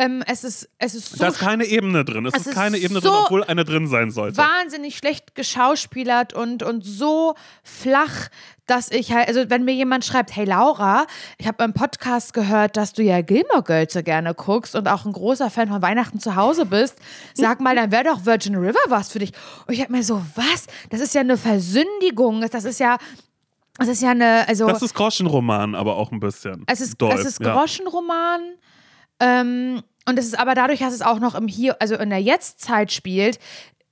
Ähm, es ist, es ist so Da ist keine Ebene drin. Es, Es ist ist keine Ebene so drin, obwohl eine drin sein sollte. wahnsinnig schlecht geschauspielert und, und so flach, dass ich halt, also wenn mir jemand schreibt, hey Laura, ich habe im Podcast gehört, dass du ja Gilmore Girls so gerne guckst und auch ein großer Fan von Weihnachten zu Hause bist, sag mal, dann wäre doch Virgin River was für dich. Und ich hab mir so, was? Das ist ja eine Versündigung, das ist ja, das ist ja eine, also Das ist Groschenroman, aber auch ein bisschen. es ist, Doll, es ist ja. Groschenroman. Ähm, Und es ist aber dadurch, dass es auch noch im Hier, also in der Jetztzeit spielt,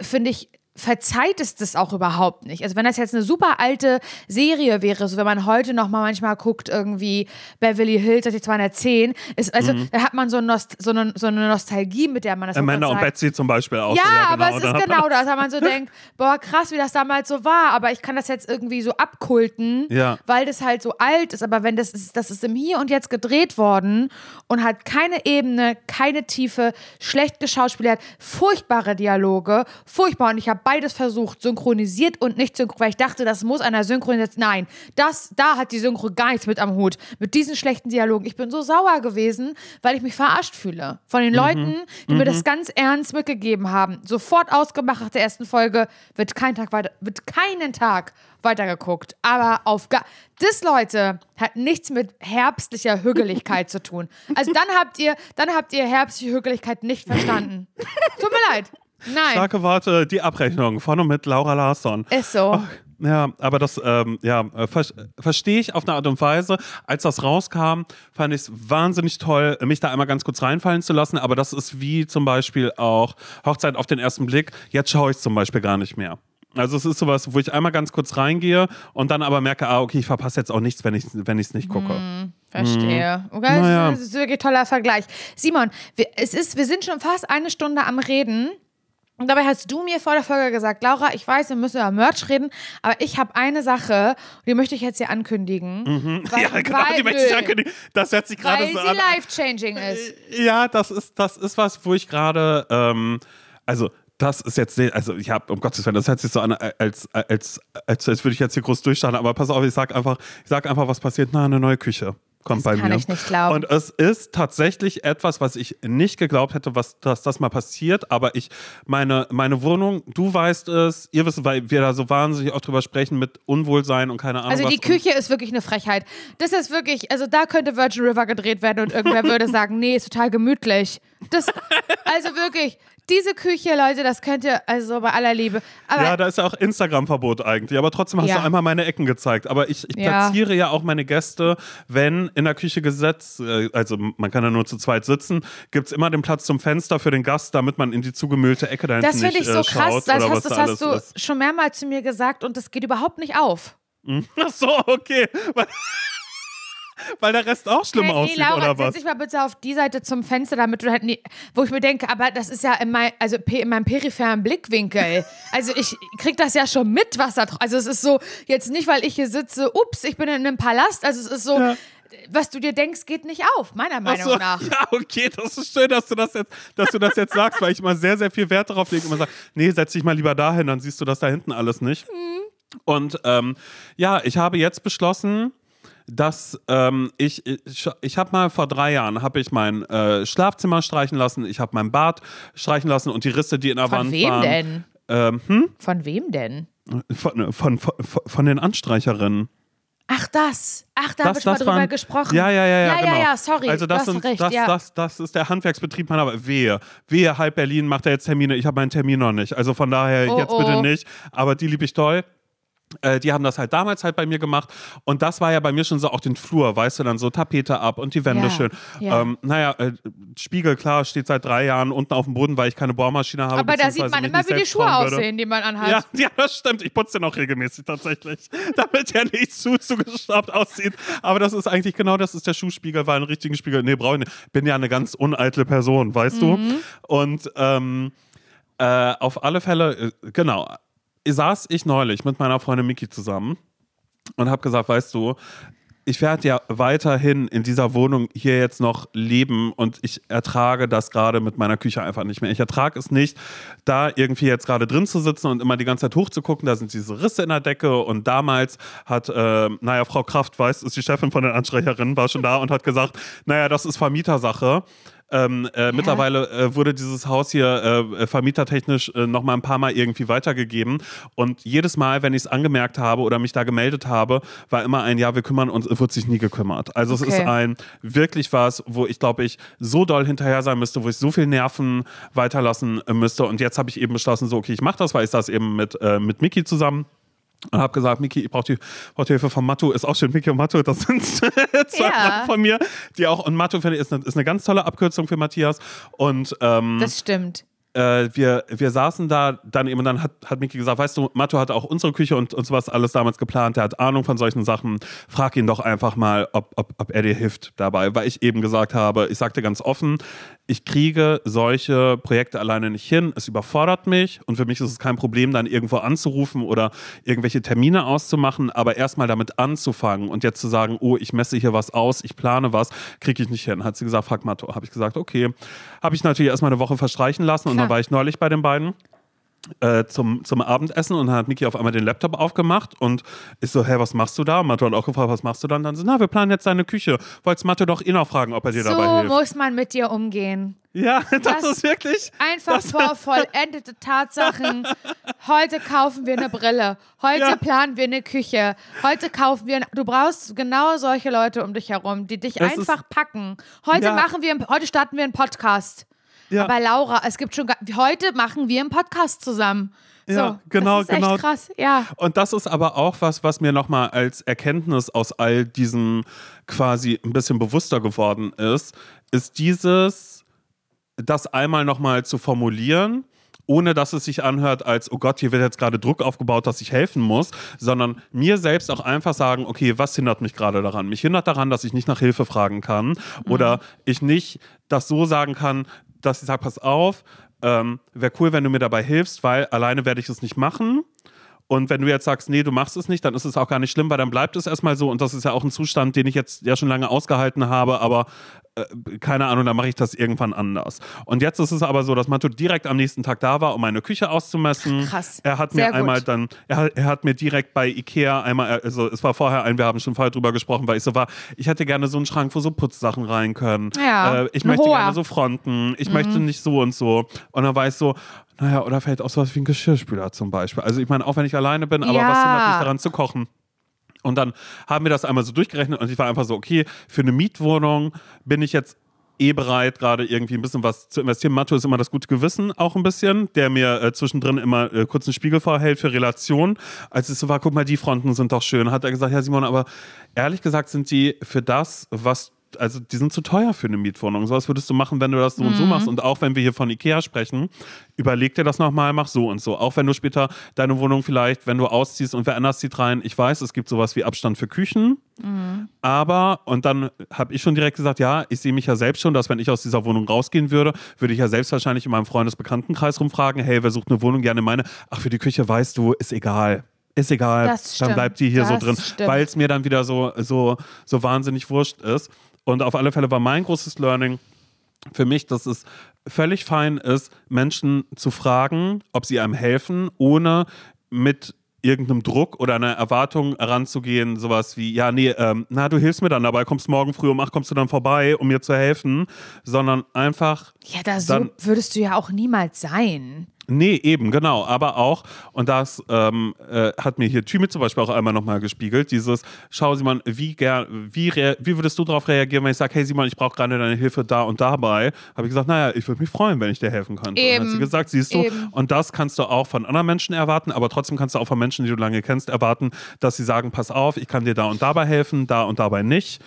finde ich, verzeiht es das auch überhaupt nicht. Also wenn das jetzt eine super alte Serie wäre, so wenn man heute noch mal manchmal guckt, irgendwie Beverly Hills 210, ist, also Mhm. da hat man so, Nost so, eine, so eine Nostalgie, mit der man das Amanda und. Betsy zum Beispiel auch. Ja, aber genau, es ist genau das, weil man so denkt, boah, krass, wie das damals so war, aber ich kann das jetzt irgendwie so abkulten, Ja. weil das halt so alt ist, aber wenn das ist, das ist im Hier und Jetzt gedreht worden und hat keine Ebene, keine Tiefe, schlecht geschauspielert, furchtbare Dialoge, furchtbar und ich habe beides versucht, synchronisiert und nicht synchronisiert, weil ich dachte, das muss einer synchronisiert. Nein, das, da hat die Synchro gar nichts mit am Hut, mit diesen schlechten Dialogen. Ich bin so sauer gewesen, weil ich mich verarscht fühle von den Leuten, die mir das ganz ernst mitgegeben haben. Sofort ausgemacht nach der ersten Folge, wird kein Tag weiter, wird keinen Tag weitergeguckt. Aber auf gar. Das, Leute, hat nichts mit herbstlicher Hügeligkeit zu tun. Also dann habt ihr, dann habt ihr herbstliche Hügeligkeit nicht verstanden. Tut mir leid. Nein. Starke Worte, die Abrechnung von und mit Laura Larsson. Ist so. Ja, aber das ähm, ja, äh, ver verstehe ich auf eine Art und Weise. Als das rauskam, fand ich es wahnsinnig toll, mich da einmal ganz kurz reinfallen zu lassen. Aber das ist wie zum Beispiel auch Hochzeit auf den ersten Blick. Jetzt schaue ich es zum Beispiel gar nicht mehr. Also es ist sowas, wo ich einmal ganz kurz reingehe und dann aber merke, ah, okay, ich verpasse jetzt auch nichts, wenn ich es wenn ich's nicht gucke. Verstehe. Okay, Naja. das ist wirklich ein toller Vergleich. Simon, wir, es ist, wir sind schon fast eine Stunde am Reden. Und dabei hast du mir vor der Folge gesagt, Laura, ich weiß, wir müssen über Merch reden, aber ich habe eine Sache, die möchte ich jetzt hier ankündigen. Weil, Ja, genau, die weil- möchte ich ankündigen. Das hört sich gerade Weil so sie an. life-changing ist. Ja, das ist, das ist was, wo ich gerade, ähm, also das ist jetzt, also ich habe, um Gottes Willen, das hört sich so an, als, als, als, als würde ich jetzt hier groß durchstarten, aber pass auf, ich sag einfach, ich sag einfach, was passiert, na, eine neue Küche kommt Das bei kann mir. ich nicht glauben. Und es ist tatsächlich etwas, was ich nicht geglaubt hätte, was, dass das mal passiert, aber ich, meine, meine Wohnung, du weißt es, ihr wisst, weil wir da so wahnsinnig oft drüber sprechen mit Unwohlsein und keine Ahnung Also die Küche ist wirklich eine Frechheit. Das ist wirklich, also da könnte Virgin River gedreht werden und irgendwer würde sagen, nee, ist total gemütlich. Das, also wirklich, diese Küche, Leute, das könnt ihr, also bei aller Liebe. Aber Ja, da ist ja auch Instagram-Verbot eigentlich. Aber trotzdem hast Ja. du einmal meine Ecken gezeigt. Aber ich, ich Ja. platziere ja auch meine Gäste, wenn in der Küche gesetzt, äh, also man kann ja nur zu zweit sitzen, gibt es immer den Platz zum Fenster für den Gast, damit man in die zugemüllte Ecke da das finde ich so äh, krass. Das hast, das da hast du ist. schon mehrmals zu mir gesagt und das geht überhaupt nicht auf. Ach so, okay. Weil, der Rest auch schlimm Hey, aussieht, Laura, oder setz was? dich mal bitte auf die Seite zum Fenster, damit du halt nie, wo ich mir denke, aber das ist ja in, mein, also in meinem peripheren Blickwinkel. Also ich krieg das ja schon mit, was da dr- Also es ist so, jetzt nicht, weil ich hier sitze, ups, ich bin in einem Palast. Also es ist so, Ja. was du dir denkst, geht nicht auf, meiner Meinung so, nach. Ja, okay, das ist schön, dass du das jetzt, dass du das jetzt sagst, weil ich immer sehr, sehr viel Wert darauf lege. Immer sage, nee, setz dich mal lieber dahin, dann siehst du das da hinten alles nicht. Mhm. Und ähm, ja, ich habe jetzt beschlossen, dass ähm, ich, ich, ich habe mal vor drei Jahren, habe ich mein äh, Schlafzimmer streichen lassen, ich habe mein Bad streichen lassen und die Risse, die in der Von Wand wem waren. denn? Ähm, hm? Von wem denn? von, von, von, von den Anstreicherinnen. Ach, das. Ach, da habe ich mal drüber waren- gesprochen. Ja, ja, ja, ja. Ja, genau. ja, ja, sorry. Also das, sind, recht, das, ja. das, das ist der Handwerksbetrieb meiner Wehe. Wehe, halb Berlin macht er jetzt Termine. Ich habe meinen Termin noch nicht. Also von daher Oh, jetzt oh. bitte nicht. Aber die liebe ich toll. Äh, die haben das halt damals halt bei mir gemacht. Und das war ja bei mir schon so auch den Flur, weißt du, dann so Tapete ab und die Wände Ja, schön. ja. Ähm, naja, äh, Spiegel, klar, steht seit drei Jahren unten auf dem Boden, weil ich keine Bohrmaschine habe. Aber da sieht man immer, wie die Schuhe aussehen, die man anhat. Ja, ja, das stimmt. Ich putze den auch regelmäßig tatsächlich, damit er nicht zu zugeschraubt aussieht. Aber das ist eigentlich genau das ist der Schuhspiegel, weil einen richtigen Spiegel, nee, brauche ich nicht. Bin ja eine ganz uneitle Person, weißt du? Und ähm, äh, auf alle Fälle, äh, genau, saß ich neulich mit meiner Freundin Miki zusammen und habe gesagt, weißt du, ich werde ja weiterhin in dieser Wohnung hier jetzt noch leben und ich ertrage das gerade mit meiner Küche einfach nicht mehr. Ich ertrage es nicht, da irgendwie jetzt gerade drin zu sitzen und immer die ganze Zeit hochzugucken. Da sind diese Risse in der Decke und damals hat, äh, naja, Frau Kraft, weiß, ist die Chefin von den Anstreicherinnen, war schon da und hat gesagt, naja, das ist Vermietersache. Ähm, äh, Mittlerweile äh, wurde dieses Haus hier äh, vermietertechnisch äh, noch mal ein paar Mal irgendwie weitergegeben. Und jedes Mal, wenn ich es angemerkt habe oder mich da gemeldet habe, war immer ein Ja, wir kümmern uns, es wird sich nie gekümmert. Also es Okay. ist ein wirklich was, wo ich glaube ich so doll hinterher sein müsste, wo ich so viel Nerven weiterlassen äh, müsste. Und jetzt habe ich eben beschlossen, so okay, ich mache das, weil ich saß eben mit, äh, mit Miki zusammen. Und habe gesagt, Miki, ich brauche die, brauch die Hilfe von Matto. Ist auch schön, Miki und Matto, das sind zwei Ja. von mir, die auch, und Matto finde ich, ist eine, ist eine ganz tolle Abkürzung für Matthias. Und ähm, Das stimmt. äh, wir, wir saßen da dann eben und dann hat, hat Miki gesagt, weißt du, Matto hat auch unsere Küche und, und sowas alles damals geplant, der hat Ahnung von solchen Sachen. Frag ihn doch einfach mal, ob, ob, ob er dir hilft dabei. Weil ich eben gesagt habe, ich sagte ganz offen, ich kriege solche Projekte alleine nicht hin. Es überfordert mich und für mich ist es kein Problem, dann irgendwo anzurufen oder irgendwelche Termine auszumachen, aber erstmal damit anzufangen und jetzt zu sagen, oh, ich messe hier was aus, ich plane was, kriege ich nicht hin. Hat sie gesagt, frag Matto. Habe ich gesagt, okay. Habe ich natürlich erstmal eine Woche verstreichen lassen und dann Klar. war ich neulich bei den beiden äh, zum, zum Abendessen und dann hat Miki auf einmal den Laptop aufgemacht und ich so, hey, was machst du da? Und Mathe hat auch gefragt, was machst du dann? Dann so, na, wir planen jetzt deine Küche. Wollt's Mathe doch eh noch fragen, ob er dir dabei So hilft. muss man mit dir umgehen. Ja, das, Das- ist wirklich. Einfach vor vollendete Tatsachen. Heute kaufen wir eine Brille. Heute Ja. planen wir eine Küche. Heute kaufen wir. Du brauchst genau solche Leute um dich herum, die dich Das ist- einfach packen. Heute Ja. machen wir, heute starten wir einen Podcast. Ja. Aber Laura, es gibt schon. Heute machen wir einen Podcast zusammen. So, Ja, genau, das ist genau. Echt krass, ja. Und das ist aber auch was, was mir nochmal als Erkenntnis aus all diesem quasi ein bisschen bewusster geworden ist, ist dieses, das einmal nochmal zu formulieren, ohne dass es sich anhört als, oh Gott, hier wird jetzt gerade Druck aufgebaut, dass ich helfen muss, sondern mir selbst auch einfach sagen, okay, was hindert mich gerade daran? Mich hindert daran, dass ich nicht nach Hilfe fragen kann oder ich nicht das so sagen kann, dass ich sage, pass auf, ähm, wäre cool, wenn du mir dabei hilfst, weil alleine werde ich es nicht machen. Und wenn du jetzt sagst, nee, du machst es nicht, dann ist es auch gar nicht schlimm, weil dann bleibt es erstmal so. Und das ist ja auch ein Zustand, den ich jetzt ja schon lange ausgehalten habe, aber äh, keine Ahnung, dann mache ich das irgendwann anders. Und jetzt ist es aber so, dass Matto direkt am nächsten Tag da war, um meine Küche auszumessen. Krass. Er hat Sehr mir einmal gut. dann, er, hat- er hat mir direkt bei Ikea einmal, also es war vorher ein, wir haben schon vorher drüber gesprochen, weil ich so war, ich hätte gerne so einen Schrank, wo so Putzsachen rein können. Ja, Äh, ich möchte hoher. gerne so Fronten, ich Mhm. möchte nicht so und so. Und dann war ich so, naja, oder vielleicht auch sowas wie ein Geschirrspüler zum Beispiel. Also ich meine, auch wenn ich alleine bin, aber Ja. was hindert mich daran zu kochen? Und dann haben wir das einmal so durchgerechnet und ich war einfach so, okay, für eine Mietwohnung bin ich jetzt eh bereit, gerade irgendwie ein bisschen was zu investieren. Matto ist immer das gute Gewissen auch ein bisschen, der mir äh, zwischendrin immer äh, kurz einen Spiegel vorhält für Relationen. Als es so war, guck mal, die Fronten sind doch schön, hat er gesagt, ja Simon, aber ehrlich gesagt sind die für das, was also die sind zu teuer für eine Mietwohnung. Sowas würdest du machen, wenn du das so und so machst. Und auch wenn wir hier von Ikea sprechen, überleg dir das nochmal, mach so und so. Auch wenn du später deine Wohnung vielleicht, wenn du ausziehst und wer anders zieht rein, ich weiß, es gibt sowas wie Abstand für Küchen. Aber, und dann habe ich schon direkt gesagt, ja, ich sehe mich ja selbst schon, dass wenn ich aus dieser Wohnung rausgehen würde, würde ich ja selbst wahrscheinlich in meinem Freundesbekanntenkreis rumfragen, hey, wer sucht eine Wohnung? Gerne meine. Ach, für die Küche weißt du, ist egal. Ist egal, dann bleibt die hier so Das drin, stimmt. weil es mir dann wieder so, so, so wahnsinnig wurscht ist. Und auf alle Fälle war mein großes Learning für mich, dass es völlig fein ist, Menschen zu fragen, ob sie einem helfen, ohne mit irgendeinem Druck oder einer Erwartung heranzugehen, sowas wie, ja, nee, ähm, na, du hilfst mir dann dabei, kommst morgen früh um acht, kommst du dann vorbei, um mir zu helfen, sondern einfach Ja, da so würdest du ja auch niemals sein. Nee, eben, genau. Aber auch, und das ähm, äh, hat mir hier Thymi zum Beispiel auch einmal nochmal gespiegelt, dieses, schau Simon, wie, ger wie, wie würdest du darauf reagieren, wenn ich sage, hey Simon, ich brauche gerade deine Hilfe da und dabei? Habe ich gesagt, naja, ich würde mich freuen, wenn ich dir helfen könnte. Und dann hat Eben. sie gesagt, siehst du, Eben. und das kannst du auch von anderen Menschen erwarten, aber trotzdem kannst du auch von Menschen, die du lange kennst, erwarten, dass sie sagen, pass auf, ich kann dir da und dabei helfen, da und dabei nicht.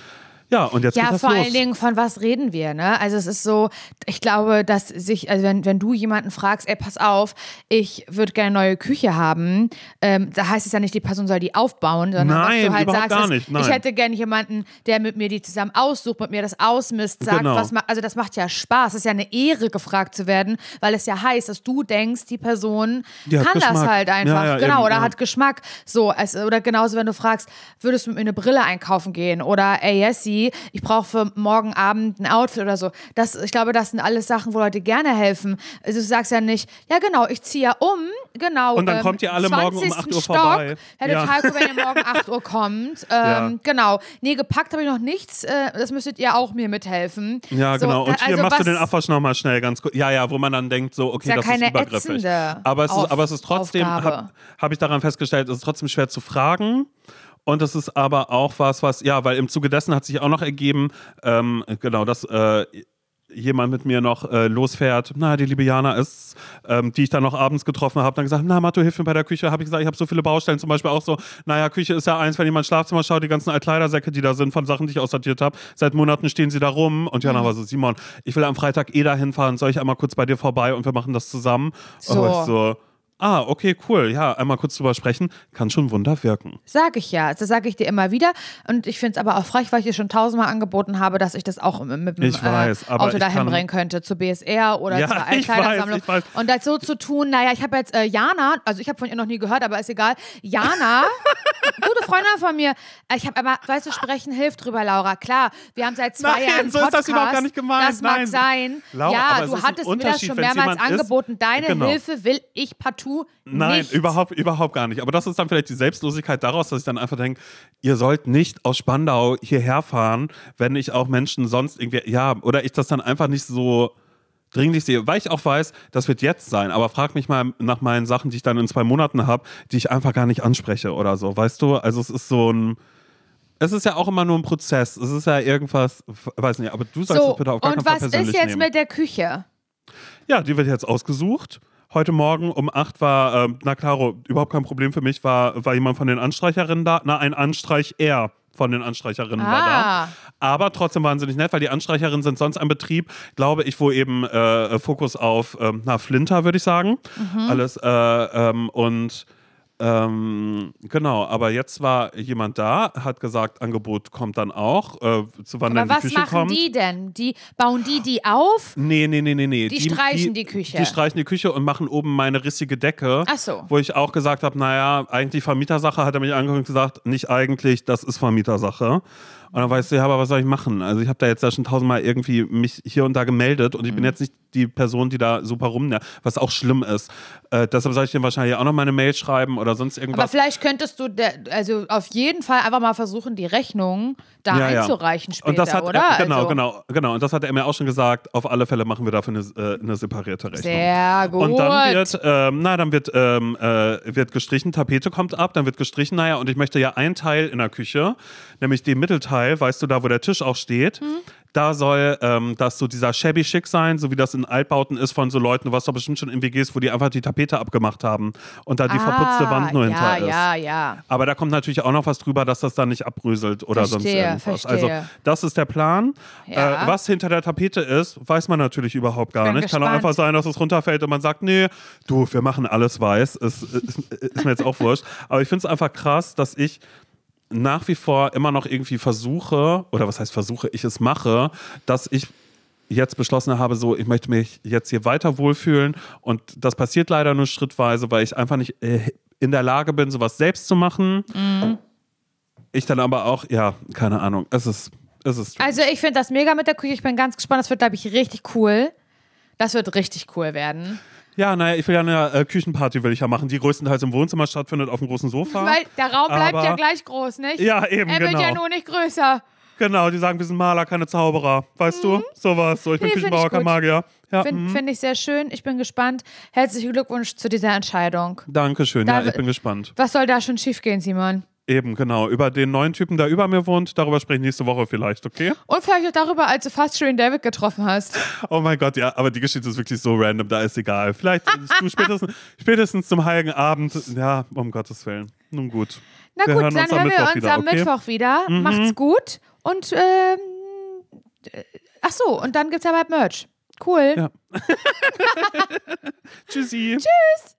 Ja, und jetzt Ja, das vor los. allen Dingen, von was reden wir, ne? Also es ist so, ich glaube, dass sich, also wenn, wenn du jemanden fragst, ey, pass auf, ich würde gerne eine neue Küche haben, ähm, da heißt es ja nicht, die Person soll die aufbauen, sondern was Nein, du halt sagst, gar ist, nicht, nein. ich hätte gerne jemanden, der mit mir die zusammen aussucht, mit mir das ausmisst, sagt, Genau. was also das macht ja Spaß, es ist ja eine Ehre, gefragt zu werden, weil es ja heißt, dass du denkst, die Person Die kann das Geschmack. halt einfach, Ja, ja, genau, eben, oder ja. hat Geschmack, so, es, oder genauso, wenn du fragst, würdest du mit mir eine Brille einkaufen gehen oder, ey, Jessie, ich brauche für morgen Abend ein Outfit oder so. Das, ich glaube, das sind alles Sachen, wo Leute gerne helfen. Also du sagst ja nicht, ja genau, ich ziehe ja um, genau. Und dann ähm, kommt ihr alle morgen um 20. 8 Uhr Stock. vorbei. Wäre Ja. total cool, wenn ihr morgen 8 Uhr kommt. Ähm, Ja. Genau. Nee, gepackt habe ich noch nichts. Äh, das müsstet ihr auch mir mithelfen. Ja, So, genau. Und da- hier also machst du den Abwasch nochmal schnell ganz kurz. Ja, ja, wo man dann denkt, so, okay, ja das keine ist übergriffig. Aber es, ist, aber es ist trotzdem, habe hab ich daran festgestellt, es ist trotzdem schwer zu fragen. Und es ist aber auch was, was, ja, weil im Zuge dessen hat sich auch noch ergeben, ähm, genau, das, äh, jemand mit mir noch äh, losfährt, na, die liebe Jana ist, ähm, die ich dann noch abends getroffen habe, dann gesagt, na, Matto, hilf mir bei der Küche. Habe ich gesagt, ich habe so viele Baustellen, zum Beispiel auch so, naja, Küche ist ja eins, wenn jemand Schlafzimmer schaut, die ganzen Altkleidersäcke, die da sind von Sachen, die ich aussortiert habe. Seit Monaten stehen sie da rum und Jana war so, Simon, ich will am Freitag eh dahin fahren, soll ich einmal kurz bei dir vorbei und wir machen das zusammen? So. So, ah, okay, cool, ja, einmal kurz drüber sprechen, kann schon Wunder wirken. Sag ich ja. Das sage ich dir immer wieder. Und ich finde es aber auch frech, weil ich dir schon tausendmal angeboten habe, dass ich das auch mit, dem Ich weiß, äh, Auto dahin bringen könnte, zur BSR oder Ja, zur Altkleidersammlung. Und das so zu tun, naja, ich habe jetzt äh, Jana, also ich habe von ihr noch nie gehört, aber ist egal. Jana, gute Freundin von mir. äh, Ich habe aber, weißt du, sprechen hilft drüber, Laura. Klar, wir haben seit zwei Nein, Jahren so ist das Podcast. überhaupt gar nicht gemeint. Das mag Nein. sein. Laura, ja, du hattest mir das schon mehrmals ist- angeboten. Deine Genau. Hilfe will ich partout Nein, nicht. überhaupt, überhaupt gar nicht. Aber das ist dann vielleicht die Selbstlosigkeit daraus, dass ich dann einfach denke, ihr sollt nicht aus Spandau hierher fahren, wenn ich auch Menschen sonst irgendwie, ja, oder ich das dann einfach nicht so dringlich sehe, weil ich auch weiß, das wird jetzt sein, aber frag mich mal nach meinen Sachen, die ich dann in zwei Monaten habe, die ich einfach gar nicht anspreche oder so, weißt du? Also es ist so ein, es ist ja auch immer nur ein Prozess, es ist ja irgendwas, weiß nicht, aber du sagst So, es bitte auf gar und keinen Fall was ist jetzt nehmen. mit der Küche? Ja, die wird jetzt ausgesucht. Heute Morgen um 8 war, ähm, na klaro, überhaupt kein Problem für mich, war, war jemand von den Anstreicherinnen da. Na, ein Anstreich er von den Anstreicherinnen war Ah. da. Aber trotzdem wahnsinnig nett, weil die Anstreicherinnen sind sonst ein Betrieb, glaube ich, wo eben äh, Fokus auf, ähm, na, Flinter, würde ich sagen. Mhm. Alles. Äh, ähm, und ähm, genau, aber jetzt war jemand da, hat gesagt, Angebot kommt dann auch, äh, zu wann Aber dann die was Küche machen kommt. die denn? Die bauen die die auf? Nee, nee, nee, nee, nee. Die streichen die Küche. Die streichen die Küche und machen oben meine rissige Decke. Ach so. Wo ich auch gesagt habe, naja, eigentlich Vermietersache, hat er mich angeguckt und gesagt, nicht eigentlich, das ist Vermietersache. Und dann weißt du, ja, aber was soll ich machen? Also ich habe da jetzt ja schon tausendmal irgendwie mich hier und da gemeldet und ich Mhm. bin jetzt nicht die Person, die da super rumnervt, was auch schlimm ist. Äh, deshalb soll ich dir wahrscheinlich auch noch meine Mail schreiben oder sonst Aber irgendwas. vielleicht könntest du, der, also auf jeden Fall einfach mal versuchen, die Rechnung da Ja, ja. einzureichen später, und das hat oder? Er, genau, also, genau, genau. Und das hat er mir auch schon gesagt. Auf alle Fälle machen wir dafür eine, äh, eine separierte Rechnung. Sehr gut. Und dann wird, ähm, na, dann wird, ähm, äh, wird gestrichen, Tapete kommt ab, dann wird gestrichen, naja, und ich möchte ja ein Teil in der Küche, nämlich den Mittelteil, weißt du, da wo der Tisch auch steht, Mhm. da soll ähm, das so dieser shabby schick sein, so wie das in Altbauten ist von so Leuten, du warst doch bestimmt schon in WGs, wo die einfach die Tapete abgemacht haben und da die verputzte Wand nur Ah, hinter ja, ist. Ja, ja, Aber da kommt natürlich auch noch was drüber, dass das dann nicht abbröselt oder sonst Verstehe, irgendwas. verstehe. Also das ist der Plan. Ja. Äh, was hinter der Tapete ist, weiß man natürlich überhaupt gar nicht. Kann auch gespannt. einfach sein, dass es runterfällt und man sagt, nee, du, wir machen alles weiß. Ist, ist, ist mir jetzt auch wurscht. Aber ich finde es einfach krass, dass ich nach wie vor immer noch irgendwie versuche, oder was heißt versuche, ich es mache, dass ich jetzt beschlossen habe, so, ich möchte mich jetzt hier weiter wohlfühlen und das passiert leider nur schrittweise, weil ich einfach nicht äh, in der Lage bin, sowas selbst zu machen. Ich dann aber auch, ja, keine Ahnung, es ist, es ist. Also ich finde das mega mit der Küche. Ich bin ganz gespannt. Das wird, glaube ich, richtig cool. Das wird richtig cool werden. Ja, naja, ich will ja eine äh, Küchenparty will ich ja machen, die größtenteils im Wohnzimmer stattfindet, auf dem großen Sofa. Weil der Raum bleibt Aber- ja gleich groß, nicht? Ja, eben, Er wird genau. ja nur nicht größer. Genau, die sagen, wir sind Maler, keine Zauberer. Weißt du? Sowas. So, ich bin Mhm. Nee, find Küchenbauer, ich kein gut. Magier. Ja, Finde mhm. find ich sehr schön. Ich bin gespannt. Herzlichen Glückwunsch zu dieser Entscheidung. Dankeschön, Da- ja, ich bin gespannt. Was soll da schon schiefgehen, Simon? Eben, genau. Über den neuen Typen, der über mir wohnt, darüber spreche ich nächste Woche vielleicht, okay? Und vielleicht auch darüber, als du fast Shirin David getroffen hast. Oh mein Gott, ja, aber die Geschichte ist wirklich so random, da ist egal. Vielleicht du spätestens, spätestens zum Heiligen Abend. Ja, um Gottes Willen. Nun gut. Na Wir gut, hören dann hören wir uns wieder, am okay? Mhm. Mittwoch wieder. Macht's gut. Und, ähm, äh, ach so, und dann gibt's ja bald Merch. Cool. Ja. Tschüssi. Tschüss.